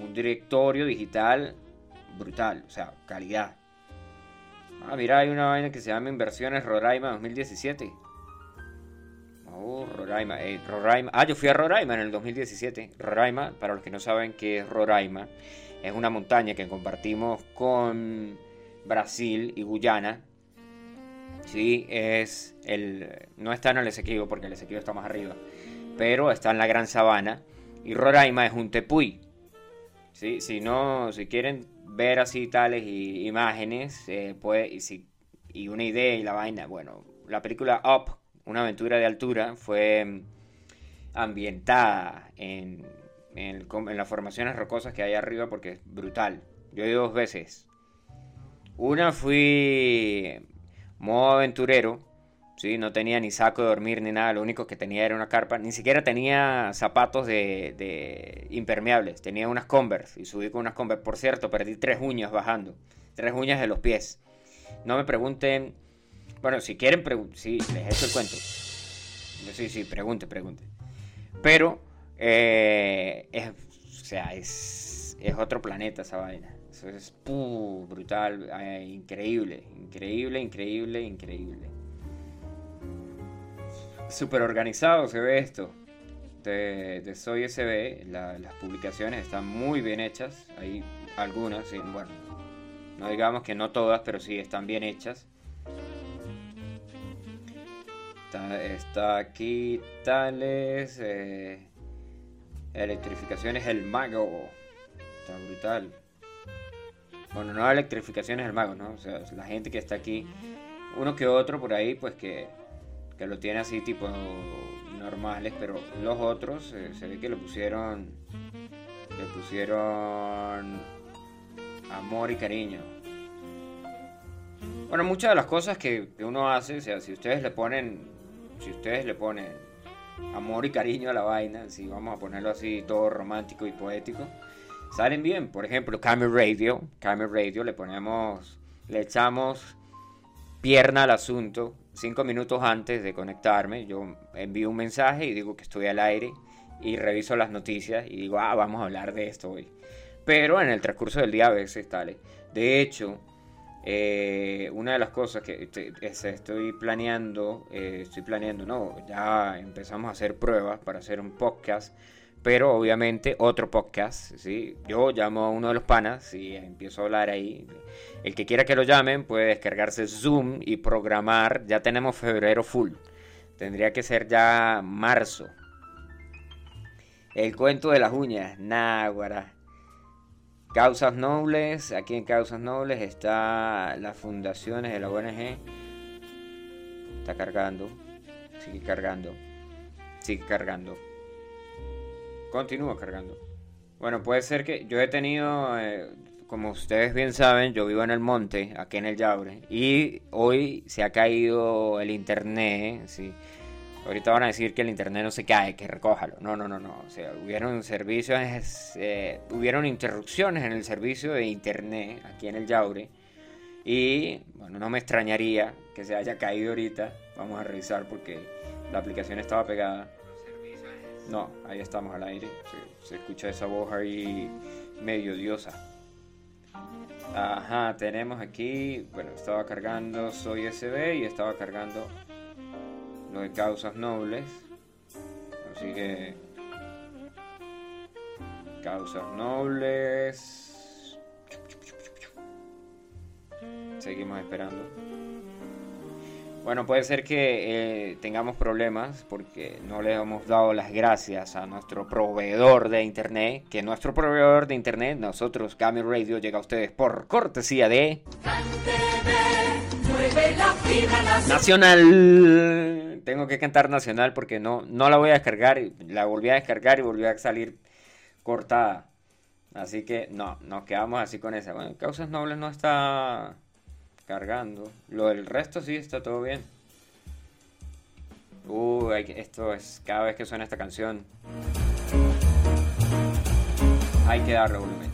un directorio digital brutal, o sea, calidad. Ah, mira, hay una vaina que se llama Inversiones Roraima 2017. Oh, Roraima, eh, Roraima. Ah, yo fui a Roraima en el 2017. Roraima, para los que no saben qué es Roraima, es una montaña que compartimos con Brasil y Guyana. Sí, es el, no está en el Esequibo porque el Esequibo está más arriba, pero está en la Gran Sabana y Roraima es un tepuy. ¿sí? Si no, si quieren ver así tales imágenes eh, y, si, y una idea y la vaina, bueno, la película Up, una aventura de altura, fue ambientada en, en, en las formaciones rocosas que hay arriba porque es brutal. Yo he ido dos veces una fui modo aventurero, ¿sí? no tenía ni saco de dormir ni nada, lo único que tenía era una carpa, ni siquiera tenía zapatos de, impermeables, tenía unas Converse y subí con unas Converse. Por cierto, perdí tres uñas bajando, tres uñas de los pies. No me pregunten, bueno, si quieren, sí, les echo el cuento. Sí, sí, pregunte, pregunte. Pero, eh, es, o sea, es, es otro planeta esa vaina brutal, eh, increíble, increíble, increíble, increíble. Súper organizado se ve esto. De, Soy SB, las publicaciones están muy bien hechas. Hay algunas, bueno, no digamos que no todas, pero sí están bien hechas. Está, aquí Tales, eh, electrificaciones El Mago. Está brutal. Bueno, no electrificaciones del mago, ¿no? O sea, la gente que está aquí, uno que otro por ahí, pues que, que lo tiene así tipo normales, pero los otros eh, se ve que le pusieron, le pusieron amor y cariño. Bueno, muchas de las cosas que uno hace, o sea, si ustedes le ponen, si ustedes le ponen amor y cariño a la vaina, si vamos a ponerlo así todo romántico y poético, salen bien. Por ejemplo, Camera Radio. Camera Radio le ponemos, le echamos pierna al asunto. Cinco minutos antes de conectarme, yo envío un mensaje y digo que estoy al aire y reviso las noticias y digo, ah, vamos a hablar de esto hoy. Pero en el transcurso del día a veces. De hecho, eh, una de las cosas que estoy planeando, eh, estoy planeando, no, ya empezamos a hacer pruebas para hacer un podcast pero obviamente otro podcast, ¿sí? Yo llamo a uno de los panas y empiezo a hablar ahí. El que quiera que lo llamen puede descargarse Zoom y programar. Ya tenemos febrero full. Tendría que ser ya marzo. El cuento de las uñas, náguara. Causas Nobles, aquí en Causas Nobles está las fundaciones de la ONG. Está cargando, sigue cargando, sigue cargando. Continúa cargando. Bueno, puede ser que yo he tenido, eh, como ustedes bien saben, yo vivo en el monte, aquí en el Yaure, y hoy se ha caído el internet, sí. Ahorita van a decir que el internet no se cae, que recójalo. No, no, no, no. O sea, hubieron servicios, eh, hubieron interrupciones en el servicio de internet aquí en el Yaure. Y bueno, no me extrañaría que se haya caído ahorita. Vamos a revisar porque la aplicación estaba pegada. No, ahí estamos al aire. Se, escucha esa voz ahí medio diosa. Ajá, tenemos aquí, bueno, estaba cargando Soy SB y estaba cargando lo de causas nobles. Así que. Causas nobles. Seguimos esperando. Bueno, puede ser que eh, tengamos problemas porque no le hemos dado las gracias a nuestro proveedor de internet. Que nuestro proveedor de internet, nosotros, Camel Radio, llega a ustedes por cortesía de. Nacional. Tengo que cantar Nacional porque no, no la voy a descargar. La volví a descargar y volvió a salir cortada. Así que no, nos quedamos así con esa. Bueno, Causas Nobles no está cargando. Lo del resto sí está todo bien. Uh, esto es cada vez que suena esta canción. Hay que darle volumen.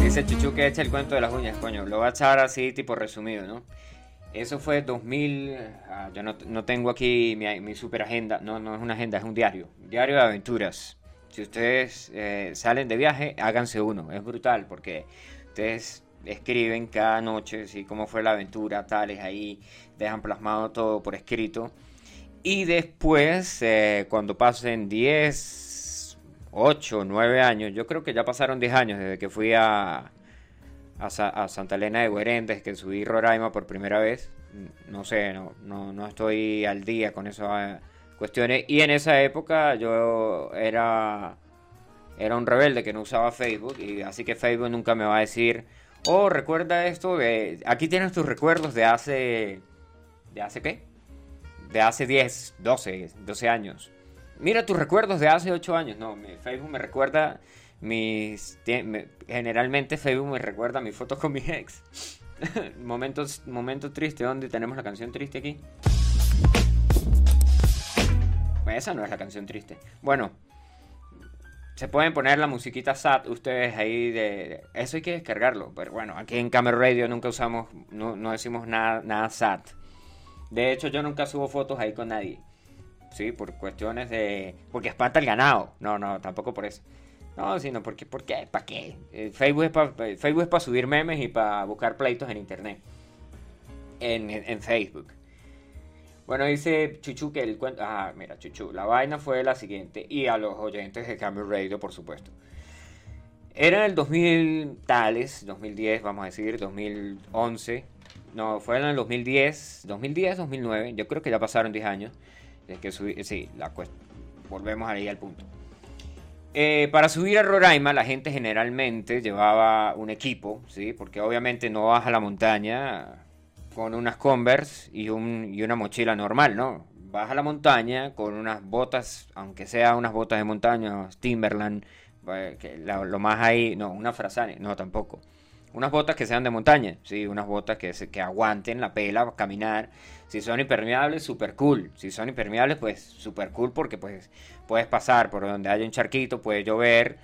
Dice Chuchu que echa el cuento de las uñas, coño. Lo va a echar así, tipo resumido, ¿no? Eso fue 2000. Ah, yo no, tengo aquí mi, mi, super agenda. No, no es una agenda, es un diario. diario de aventuras. Si ustedes eh, salen de viaje, háganse uno. Es brutal porque ustedes escriben cada noche, ¿sí? cómo fue la aventura, tales ahí. Dejan plasmado todo por escrito. Y después, eh, cuando pasen 10, 8, 9 años, yo creo que ya pasaron 10 años desde que fui a, a, Santa Elena de Guerentes, que subí Roraima por primera vez. No sé, no, no, estoy al día con esas cuestiones. Y en esa época yo era, era un rebelde que no usaba Facebook. Y así que Facebook nunca me va a decir, oh, recuerda esto de... Aquí tienes tus recuerdos de hace... ¿De hace qué? De hace 10, 12, 12 años. Mira tus recuerdos de hace 8 años. No, Facebook me recuerda mis generalmente Facebook me recuerda mis fotos con mi ex. [laughs] Momentos, momento triste, donde tenemos la canción triste aquí. Esa no es la canción triste. Bueno, se pueden poner la musiquita SAT ustedes ahí de, Eso hay que descargarlo. Pero bueno, aquí en Camera Radio nunca usamos, no, no decimos nada, nada SAT. De hecho, yo nunca subo fotos ahí con nadie. Sí, por cuestiones de... Porque espanta el ganado. No, no, tampoco por eso. No, sino porque, ¿por qué? ¿Para qué? Eh, Facebook es para Facebook es para subir memes y para buscar pleitos en internet. En, Facebook. Bueno, dice Chuchu que el cuento. Ah, mira, Chuchu. La vaina fue la siguiente. Y a los oyentes de Camel Radio, por supuesto. Era en el 2000 tales, 2010, vamos a decir, 2011. No, fue en el 2010, 2010, 2009. Yo creo que ya pasaron 10 años. Desde que subí, sí, la volvemos ahí al punto. Eh, para subir a Roraima la gente generalmente llevaba un equipo, ¿sí? porque obviamente no vas a la montaña con unas Converse y, un, y una mochila normal, ¿no? Vas a la montaña con unas botas, aunque sea unas botas de montaña, Timberland, eh, lo más ahí, no, una Frasane, no tampoco. Unas botas que sean de montaña, sí, unas botas que, que aguanten la pela, caminar. Si son impermeables, super cool. Si son impermeables, pues super cool porque pues puedes pasar por donde haya un charquito, puede llover.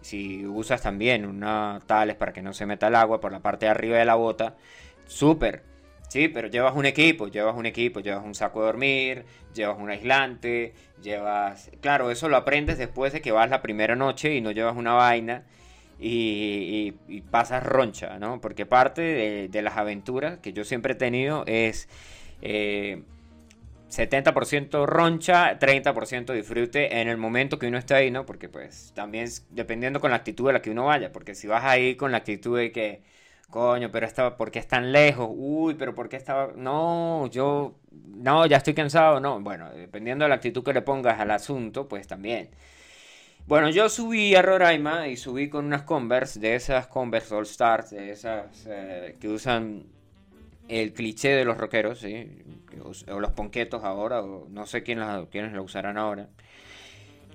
Si usas también una tales para que no se meta el agua por la parte de arriba de la bota, súper. Sí, pero llevas un equipo, llevas un equipo, llevas un saco de dormir, llevas un aislante, llevas... Claro, eso lo aprendes después de que vas la primera noche y no llevas una vaina y, pasas roncha, ¿no? Porque parte de, las aventuras que yo siempre he tenido es... Eh, 70% roncha, 30% disfrute en el momento que uno está ahí, ¿no? Porque pues también dependiendo con la actitud de la que uno vaya, porque si vas ahí con la actitud de que, coño, pero estaba, ¿por qué es tan lejos? Uy, pero ¿por qué estaba? No, yo, no, ya estoy cansado, no. Bueno, dependiendo de la actitud que le pongas al asunto, pues también. Bueno, yo subí a Roraima y subí con unas Converse, de esas Converse All Stars, de esas eh, que usan el cliché de los rockeros, ¿sí? o los ponquetos ahora, o no sé quién quiénes lo usarán ahora.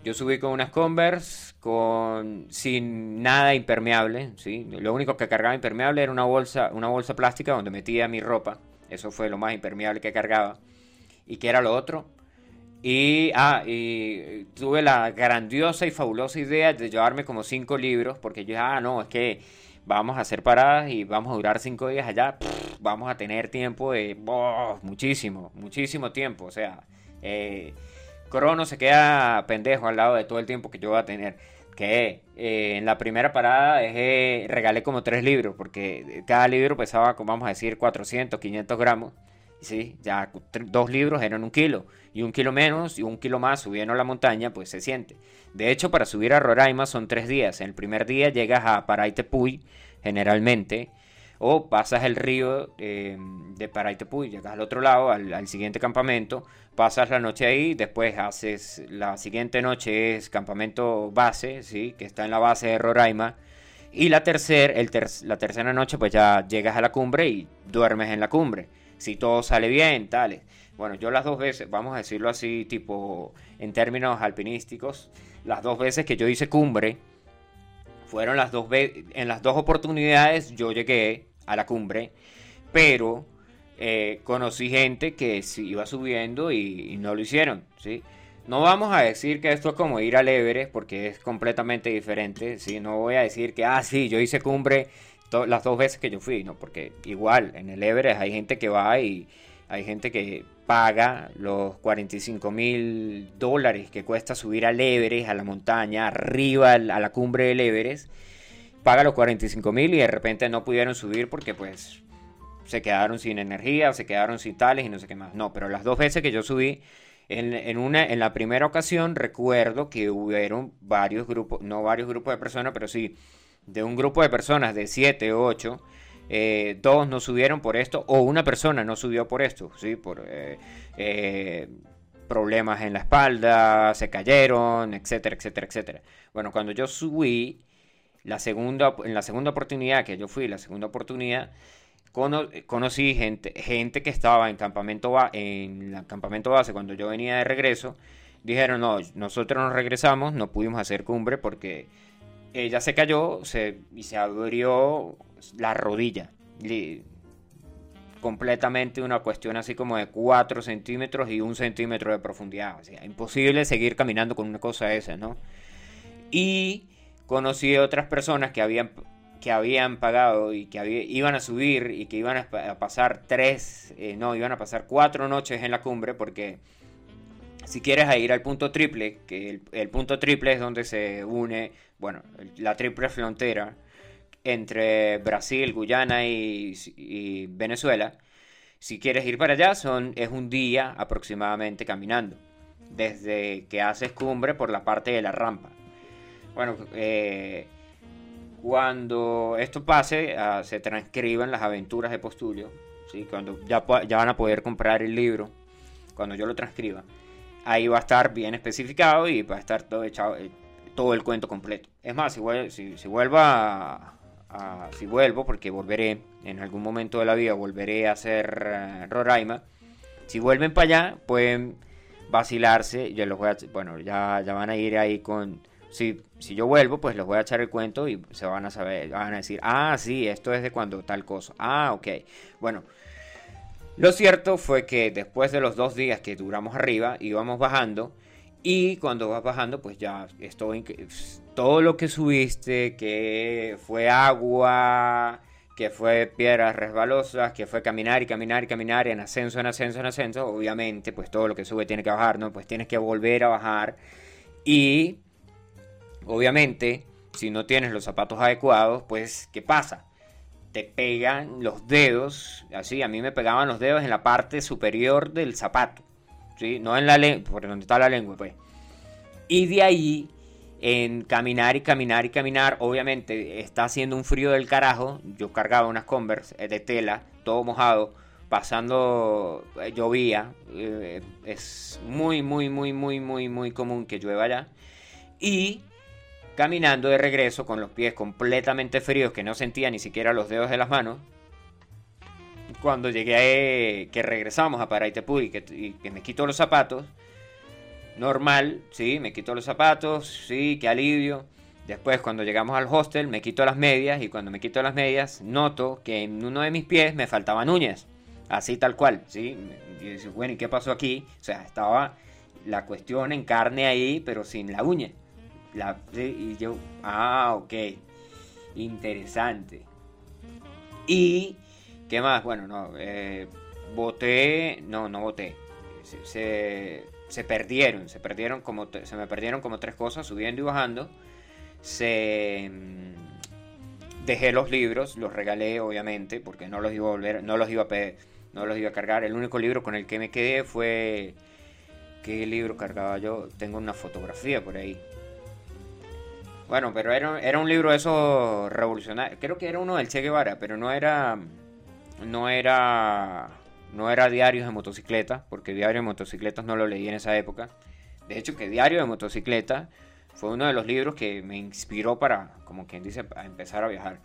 Yo subí con unas Converse con sin nada impermeable, ¿sí? Lo único que cargaba impermeable era una bolsa, una bolsa plástica donde metía mi ropa. Eso fue lo más impermeable que cargaba. ¿Y qué era lo otro? Y, ah, y tuve la grandiosa y fabulosa idea de llevarme como cinco libros, porque yo, ah, no, es que vamos a hacer paradas y vamos a durar cinco días allá, vamos a tener tiempo de, muchísimo, muchísimo tiempo, o sea, eh, Crono se queda pendejo al lado de todo el tiempo que yo voy a tener. Que eh, en la primera parada dejé, regalé como tres libros, porque cada libro pesaba, vamos a decir, 400, 500 gramos. Sí, ya dos libros eran un kilo. Y un kilo menos y un kilo más subiendo la montaña, pues se siente. De hecho, para subir a Roraima son tres días. En el primer día llegas a Paraitepuy, generalmente o pasas el río eh, de Paraitepuy, llegas al otro lado, al, siguiente campamento, pasas la noche ahí, después haces la siguiente noche es campamento base, ¿sí? que está en la base de Roraima, y la, tercer, la tercera noche pues ya llegas a la cumbre y duermes en la cumbre, si todo sale bien, tales. Bueno, yo las dos veces, vamos a decirlo así, tipo en términos alpinísticos, las dos veces que yo hice cumbre, fueron las dos veces, en las dos oportunidades yo llegué a la cumbre, pero eh, conocí gente que iba subiendo y, no lo hicieron, ¿sí? No vamos a decir que esto es como ir al Everest porque es completamente diferente, ¿sí? No voy a decir que, ah, sí, yo hice cumbre las dos veces que yo fui, no, porque igual en el Everest hay gente que va y hay gente que paga los 45 mil dólares que cuesta subir al Everest, a la montaña, arriba a la cumbre del Everest paga los 45 mil y de repente no pudieron subir porque pues se quedaron sin energía, se quedaron sin tales y no sé qué más. No, pero las dos veces que yo subí, en, una, en la primera ocasión recuerdo que hubieron varios grupos, no varios grupos de personas, pero sí, de un grupo de personas de 7 o 8, eh, dos no subieron por esto, o una persona no subió por esto, ¿sí? Por eh, eh, problemas en la espalda, se cayeron, etcétera, etcétera, etcétera. Bueno, cuando yo subí, la segunda, en la segunda oportunidad que yo fui, la segunda oportunidad, conocí gente, gente que estaba en campamento, en el campamento base cuando yo venía de regreso. Dijeron, no, nosotros nos regresamos, no pudimos hacer cumbre porque ella se cayó y se abrió la rodilla. completamente una cuestión así como de 4 centímetros y un centímetro de profundidad. O sea, imposible seguir caminando con una cosa esa, ¿no? Y conocí a otras personas que habían, que habían pagado y que iban a subir y que iban a, pasar tres, eh, no, iban a pasar cuatro noches en la cumbre porque si quieres ir al punto triple, que el, punto triple es donde se une, bueno, la triple frontera entre Brasil, Guyana y, Venezuela, si quieres ir para allá son, es un día aproximadamente caminando, desde que haces cumbre por la parte de la rampa. Bueno, eh, cuando esto pase, ah, se transcriban las aventuras de Postulio, ¿sí? cuando ya, ya van a poder comprar el libro, cuando yo lo transcriba, ahí va a estar bien especificado y va a estar todo echado, eh, todo el cuento completo. Es más, si, si, vuelvo a, si vuelvo, porque volveré en algún momento de la vida, volveré a hacer uh, Roraima. Si vuelven para allá, pueden vacilarse. Yo los voy a, bueno, ya, ya van a ir ahí con si, si yo vuelvo, pues les voy a echar el cuento y se van a saber, van a decir, ah, sí, esto es de cuando tal cosa. Ah, ok. Bueno, lo cierto fue que después de los dos días que duramos arriba, íbamos bajando. Y cuando vas bajando, pues ya esto, todo lo que subiste, que fue agua, que fue piedras resbalosas, que fue caminar y caminar y caminar en ascenso, en ascenso, en ascenso, obviamente, pues todo lo que sube tiene que bajar, ¿no? Pues tienes que volver a bajar. Y Obviamente, si no tienes los zapatos adecuados, pues, ¿qué pasa? Te pegan los dedos, así, a mí me pegaban los dedos en la parte superior del zapato, ¿sí? No en la lengua, por donde está la lengua, pues. Y de ahí en caminar y caminar y caminar. Obviamente está haciendo un frío del carajo. Yo cargaba unas Converse eh, de tela, todo mojado, pasando, eh, llovía. eh, es muy, muy, muy, muy, muy, muy común que llueva allá. Y caminando de regreso con los pies completamente fríos, que no sentía ni siquiera los dedos de las manos. Cuando llegué, que regresamos a Paraitepú y que, me quito los zapatos, normal, sí, me quito los zapatos, sí, qué alivio. Después, cuando llegamos al hostel, me quito las medias y cuando me quito las medias, noto que en uno de mis pies me faltaban uñas. Así tal cual, ¿sí? Y bueno, ¿y qué pasó aquí? O sea, estaba la cuestión en carne ahí, pero sin la uña. Y yo, ah, ok, interesante. Y, ¿qué más? Bueno, no, eh, voté, no, no voté. Se, se, perdieron, se perdieron como, se me perdieron como tres cosas, subiendo y bajando. Se mm, dejé los libros, los regalé obviamente, porque no los iba a volver, no los iba a pe- no los iba a cargar. El único libro con el que me quedé fue ¿qué libro cargaba yo? Tengo una fotografía por ahí. Bueno, pero era, era un libro de esos revolucionarios. Creo que era uno del Che Guevara, pero no era. No era. No era Diarios de Motocicleta, porque Diario de Motocicletas no lo leí en esa época. De hecho, que Diario de Motocicleta fue uno de los libros que me inspiró para, como quien dice, empezar a viajar.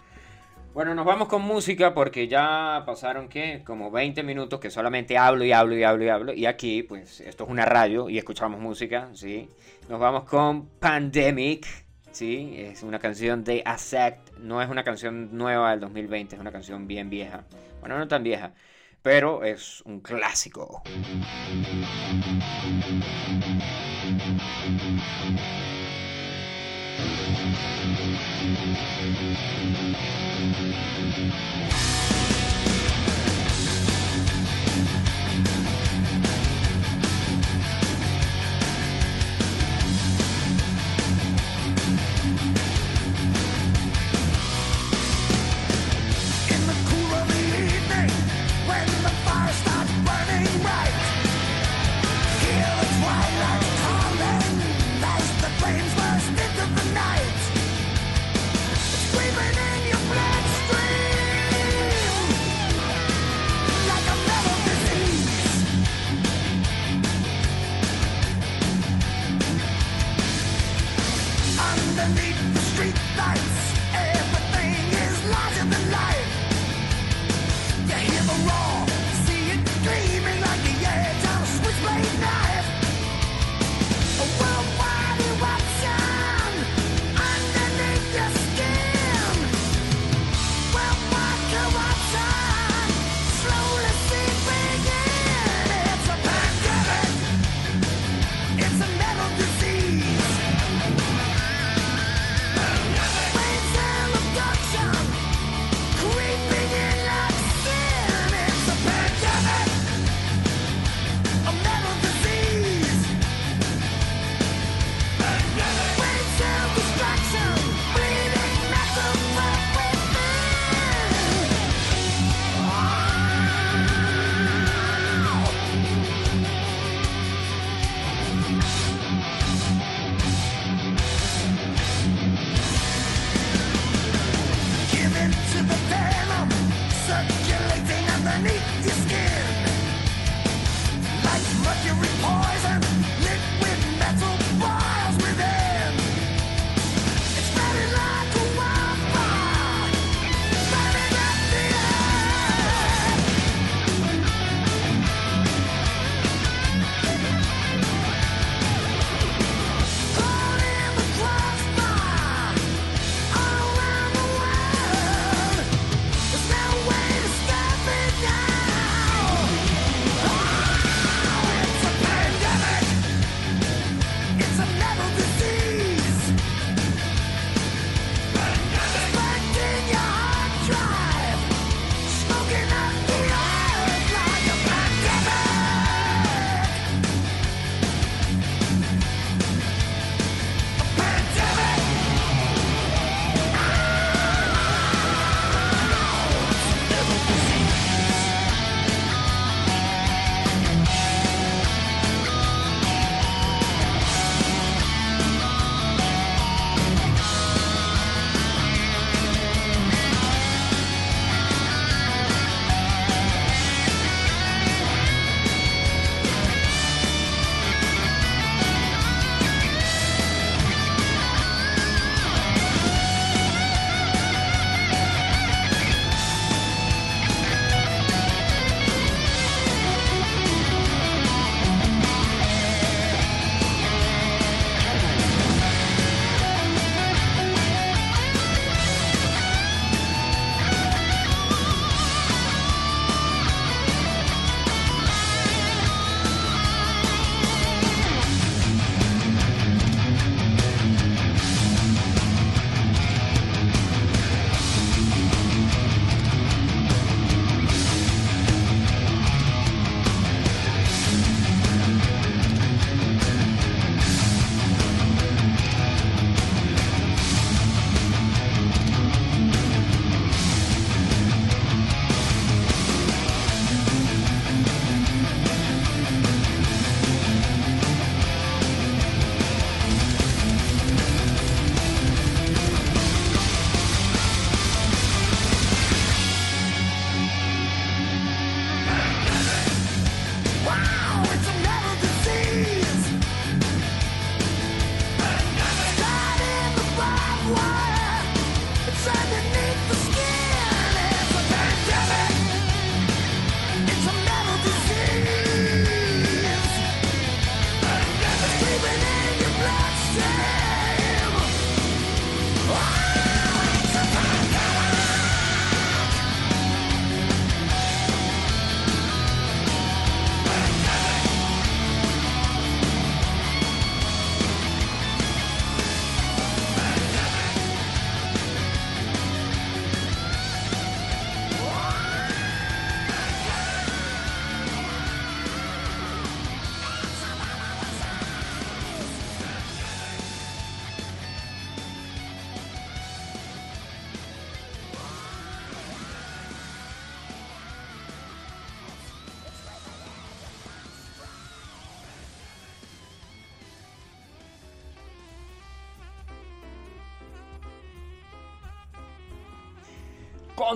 Bueno, nos vamos con música porque ya pasaron, ¿qué? Como 20 minutos que solamente hablo y hablo y hablo y hablo. Y aquí, pues, esto es una radio y escuchamos música, ¿sí? Nos vamos con Pandemic, ¿sí? Es una canción de Asect. No es una canción nueva del 2020, es una canción bien vieja. Bueno, no tan vieja, pero es un clásico.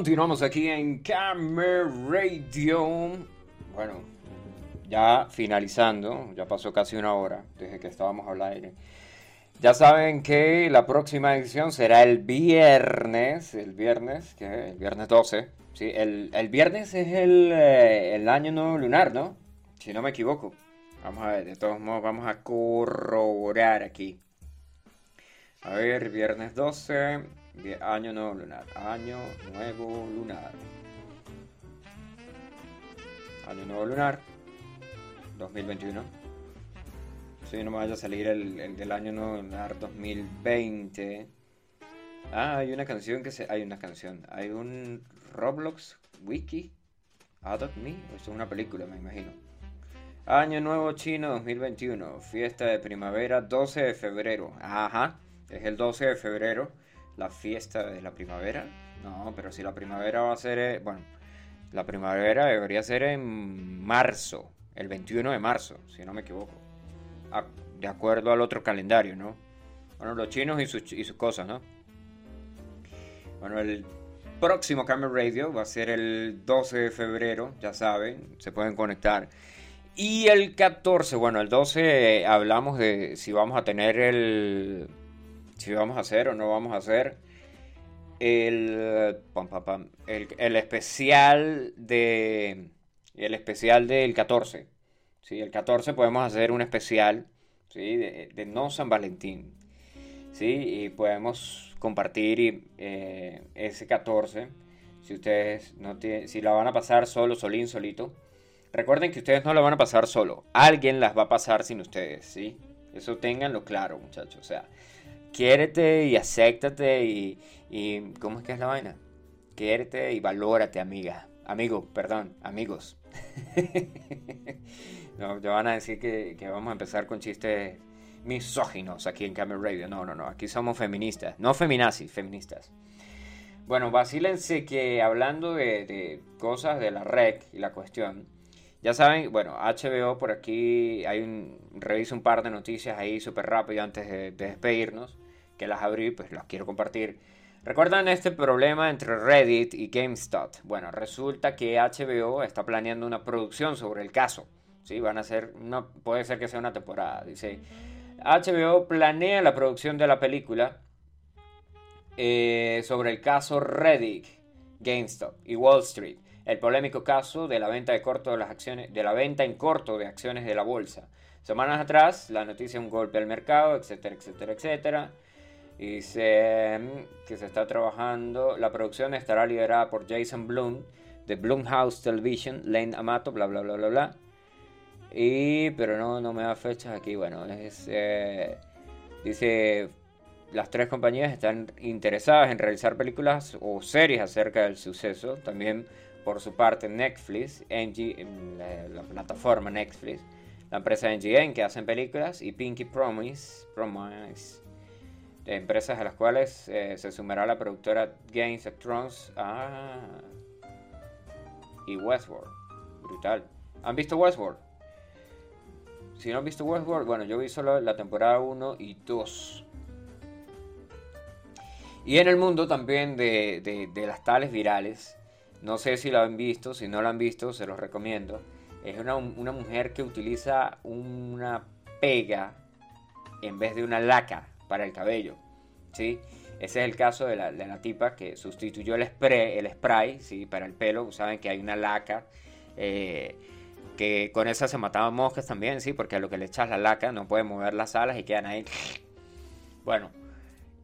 Continuamos aquí en Camera Radio. Bueno, ya finalizando, ya pasó casi una hora desde que estábamos al aire. Ya saben que la próxima edición será el viernes, el viernes, que el viernes 12. Sí, el, el viernes es el, eh, el año nuevo lunar, ¿no? Si no me equivoco. Vamos a ver, de todos modos vamos a corroborar aquí. A ver, viernes 12, vi- año nuevo lunar. Año nuevo lunar. Año nuevo lunar. 2021. Si no me vaya a salir el, el del año nuevo lunar 2020. Ah, hay una canción que se. Hay una canción. Hay un Roblox Wiki. Adopt Me. Esto es una película, me imagino. Año Nuevo Chino 2021, fiesta de primavera 12 de febrero. Ajá, es el 12 de febrero, la fiesta de la primavera. No, pero si la primavera va a ser, eh, bueno, la primavera debería ser en marzo, el 21 de marzo, si no me equivoco. Ah, de acuerdo al otro calendario, ¿no? Bueno, los chinos y sus, y sus cosas, ¿no? Bueno, el próximo Camera Radio va a ser el 12 de febrero, ya saben, se pueden conectar. Y el 14, bueno, el 12 eh, hablamos de si vamos a tener el. Si vamos a hacer o no vamos a hacer. El. pam, pam, el, especial de. El especial del 14. Sí, el 14 podemos hacer un especial. Sí, de, no San Valentín. Sí, y podemos compartir y, eh, ese 14. Si ustedes no tienen. Si la van a pasar solo, solín, solito. Recuerden que ustedes no la van a pasar solo. Alguien las va a pasar sin ustedes, ¿sí? Eso ténganlo claro, muchachos. O sea, quiérete y acéptate y, y... ¿Cómo es que es la vaina? Quiérete y valórate, amiga. Amigo, perdón, amigos. [laughs] no, ya van a decir que, vamos a empezar con chistes misóginos aquí en Camera Radio. No, no, no. Aquí somos feministas. No feminazis, feministas. Bueno, vacílense que hablando de, cosas de la REC y la cuestión, ya saben, bueno, HBO por aquí, hay un, reviso un par de noticias ahí súper rápido antes de despedirnos, que las abrí, pues las quiero compartir. ¿Recuerdan este problema entre Reddit y GameStop? Bueno, resulta que HBO está planeando una producción sobre el caso. ¿sí? Van a ser, puede ser que sea una temporada. Dice, HBO planea la producción de la película eh, sobre el caso Reddit, GameStop y Wall Street, el polémico caso de la venta de corto de las acciones, de la venta en corto de acciones de la bolsa. Semanas atrás, la noticia un golpe al mercado, etcétera, etcétera, etcétera. Dice mm, que se está trabajando, la producción estará liderada por Jason Blum de Blumhouse Television, Lane Amato, bla bla bla bla bla. Y pero no, no me da fechas aquí, bueno, es eh, dice las tres compañías están interesadas en realizar películas o series acerca del suceso. También, por su parte, Netflix, NG, la, la plataforma Netflix, la empresa NGN que hacen películas, y Pinky Promise, empresas a las cuales eh, se sumará la productora Games of ah, y Westworld. Brutal. ¿Han visto Westworld? Si no han visto Westworld, bueno, yo vi solo la temporada 1 y 2. Y en el mundo también de, de, de las tales virales, no sé si lo han visto, si no lo han visto, se los recomiendo. Es una, una mujer que utiliza una pega en vez de una laca para el cabello. ¿sí? Ese es el caso de la, de la tipa que sustituyó el spray, el spray ¿sí? para el pelo. Saben que hay una laca. eh, que con esa se mataban moscas también, sí, porque a lo que le echas la laca no puede mover las alas y quedan ahí. Bueno,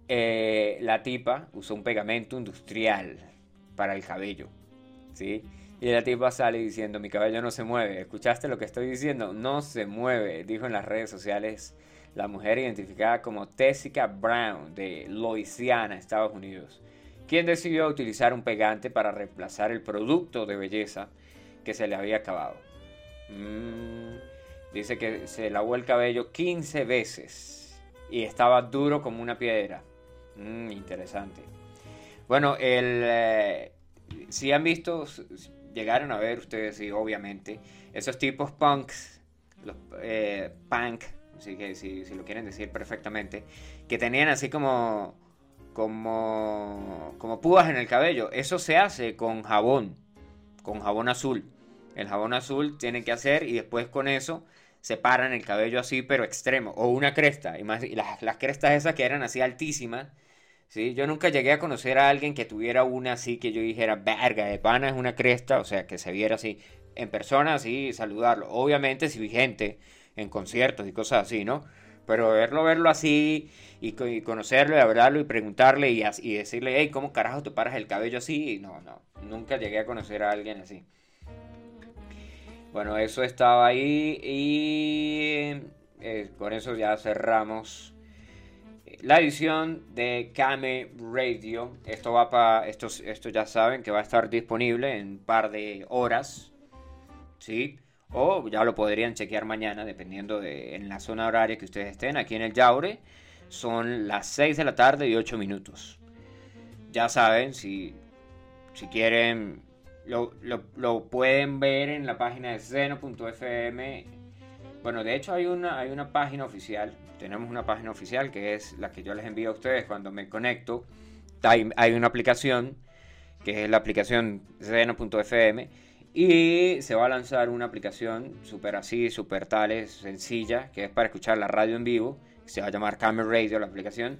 eh, la tipa usó un pegamento industrial para el cabello, ¿sí? Y la tipa sale diciendo, mi cabello no se mueve. ¿Escuchaste lo que estoy diciendo? No se mueve, dijo en las redes sociales la mujer identificada como Tessica Brown de Louisiana, Estados Unidos, quien decidió utilizar un pegante para reemplazar el producto de belleza que se le había acabado. Mm, dice que se lavó el cabello 15 veces y estaba duro como una piedra. Mm, interesante. Bueno, el, eh, si han visto, llegaron a ver ustedes, sí, obviamente, esos tipos punks, los eh, punk, que si, si lo quieren decir perfectamente, que tenían así como como, como púas en el cabello. Eso se hace con jabón, con jabón azul. El jabón azul tienen que hacer y después con eso separan el cabello así, pero extremo. O una cresta. Y, más, las, las crestas esas que eran así altísimas. ¿sí? Yo nunca llegué a conocer a alguien que tuviera una así que yo dijera, verga, de pana es una cresta. O sea, que se viera así en persona, así, saludarlo. Obviamente, si vi gente en conciertos y cosas así, ¿no? Pero verlo, verlo así y, co- y conocerlo y hablarlo y preguntarle y, y decirle, hey, ¿cómo carajo te paras el cabello así? No, no, nunca llegué a conocer a alguien así. Bueno, eso estaba ahí y eh, con eso ya cerramos la edición de Kame Radio. Esto va para, esto, esto ya saben que va a estar disponible en un par de horas, ¿sí? O ya lo podrían chequear mañana, dependiendo de en la zona horaria que ustedes estén. Aquí en el Yaure son las 6 de la tarde y 8 minutos. Ya saben, si, si quieren, lo, lo- pueden ver en la página de seno.fm. Bueno, de hecho hay una, hay una página oficial. Tenemos una página oficial que es la que yo les envío a ustedes cuando me conecto. Hay, hay una aplicación que es la aplicación seno.fm y se va a lanzar una aplicación súper así, súper tales, sencilla, que es para escuchar la radio en vivo. Se va a llamar Camera Radio la aplicación.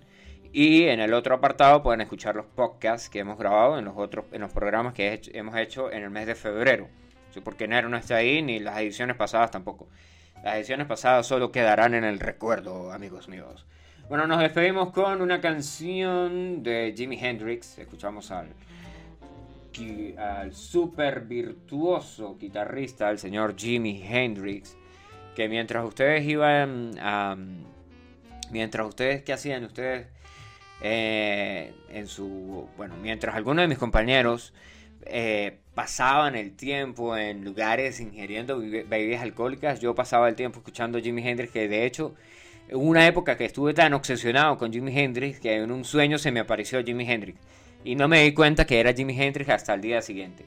Y en el otro apartado pueden escuchar los podcasts que hemos grabado en los otros en los programas que hemos hecho en el mes de febrero. Porque enero no está ahí, ni las ediciones pasadas tampoco. Las ediciones pasadas solo quedarán en el recuerdo, amigos míos. Bueno, nos despedimos con una canción de Jimi Hendrix. Escuchamos al, al super virtuoso guitarrista, el señor Jimi Hendrix. Que mientras ustedes iban a. Mientras ustedes, ¿qué hacían? Ustedes eh, en su. Bueno, mientras algunos de mis compañeros eh, pasaban el tiempo en lugares ingiriendo be- bebidas alcohólicas, yo pasaba el tiempo escuchando Jimi Hendrix, que de hecho. Hubo una época que estuve tan obsesionado con Jimi Hendrix que en un sueño se me apareció Jimi Hendrix. Y no me di cuenta que era Jimi Hendrix hasta el día siguiente.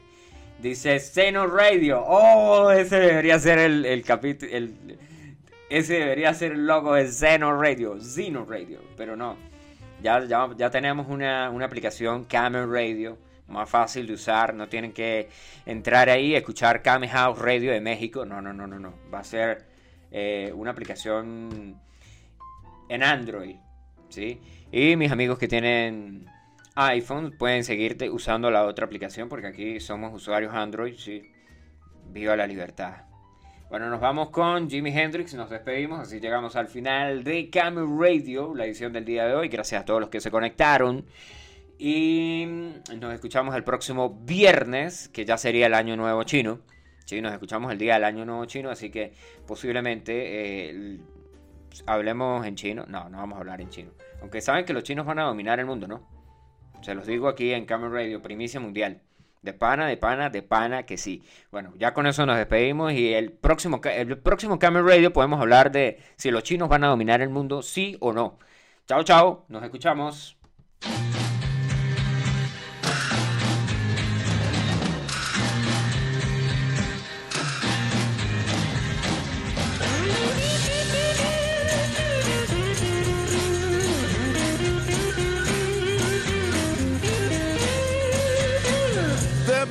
Dice Zeno Radio. Oh, ese debería ser el, el capítulo. Ese debería ser el logo de Zeno Radio. Zeno Radio. Pero no. Ya, ya, ya tenemos una, una aplicación Camel Radio. Más fácil de usar. No tienen que entrar ahí y escuchar Camel House Radio de México. No, no, no, no. no. Va a ser eh, una aplicación en Android. ¿Sí? Y mis amigos que tienen iPhone pueden seguirte usando la otra aplicación porque aquí somos usuarios Android, sí. Viva la libertad. Bueno, nos vamos con Jimi Hendrix, nos despedimos, así llegamos al final de Camel Radio, la edición del día de hoy. Gracias a todos los que se conectaron. Y nos escuchamos el próximo viernes, que ya sería el año nuevo chino. Sí, nos escuchamos el día del año nuevo chino, así que posiblemente eh, hablemos en chino. No, no vamos a hablar en chino. Aunque saben que los chinos van a dominar el mundo, ¿no? Se los digo aquí en Camel Radio, primicia mundial. De pana, de pana, de pana que sí. Bueno, ya con eso nos despedimos y el próximo, el próximo Camel Radio podemos hablar de si los chinos van a dominar el mundo, sí o no. Chao, chao, nos escuchamos.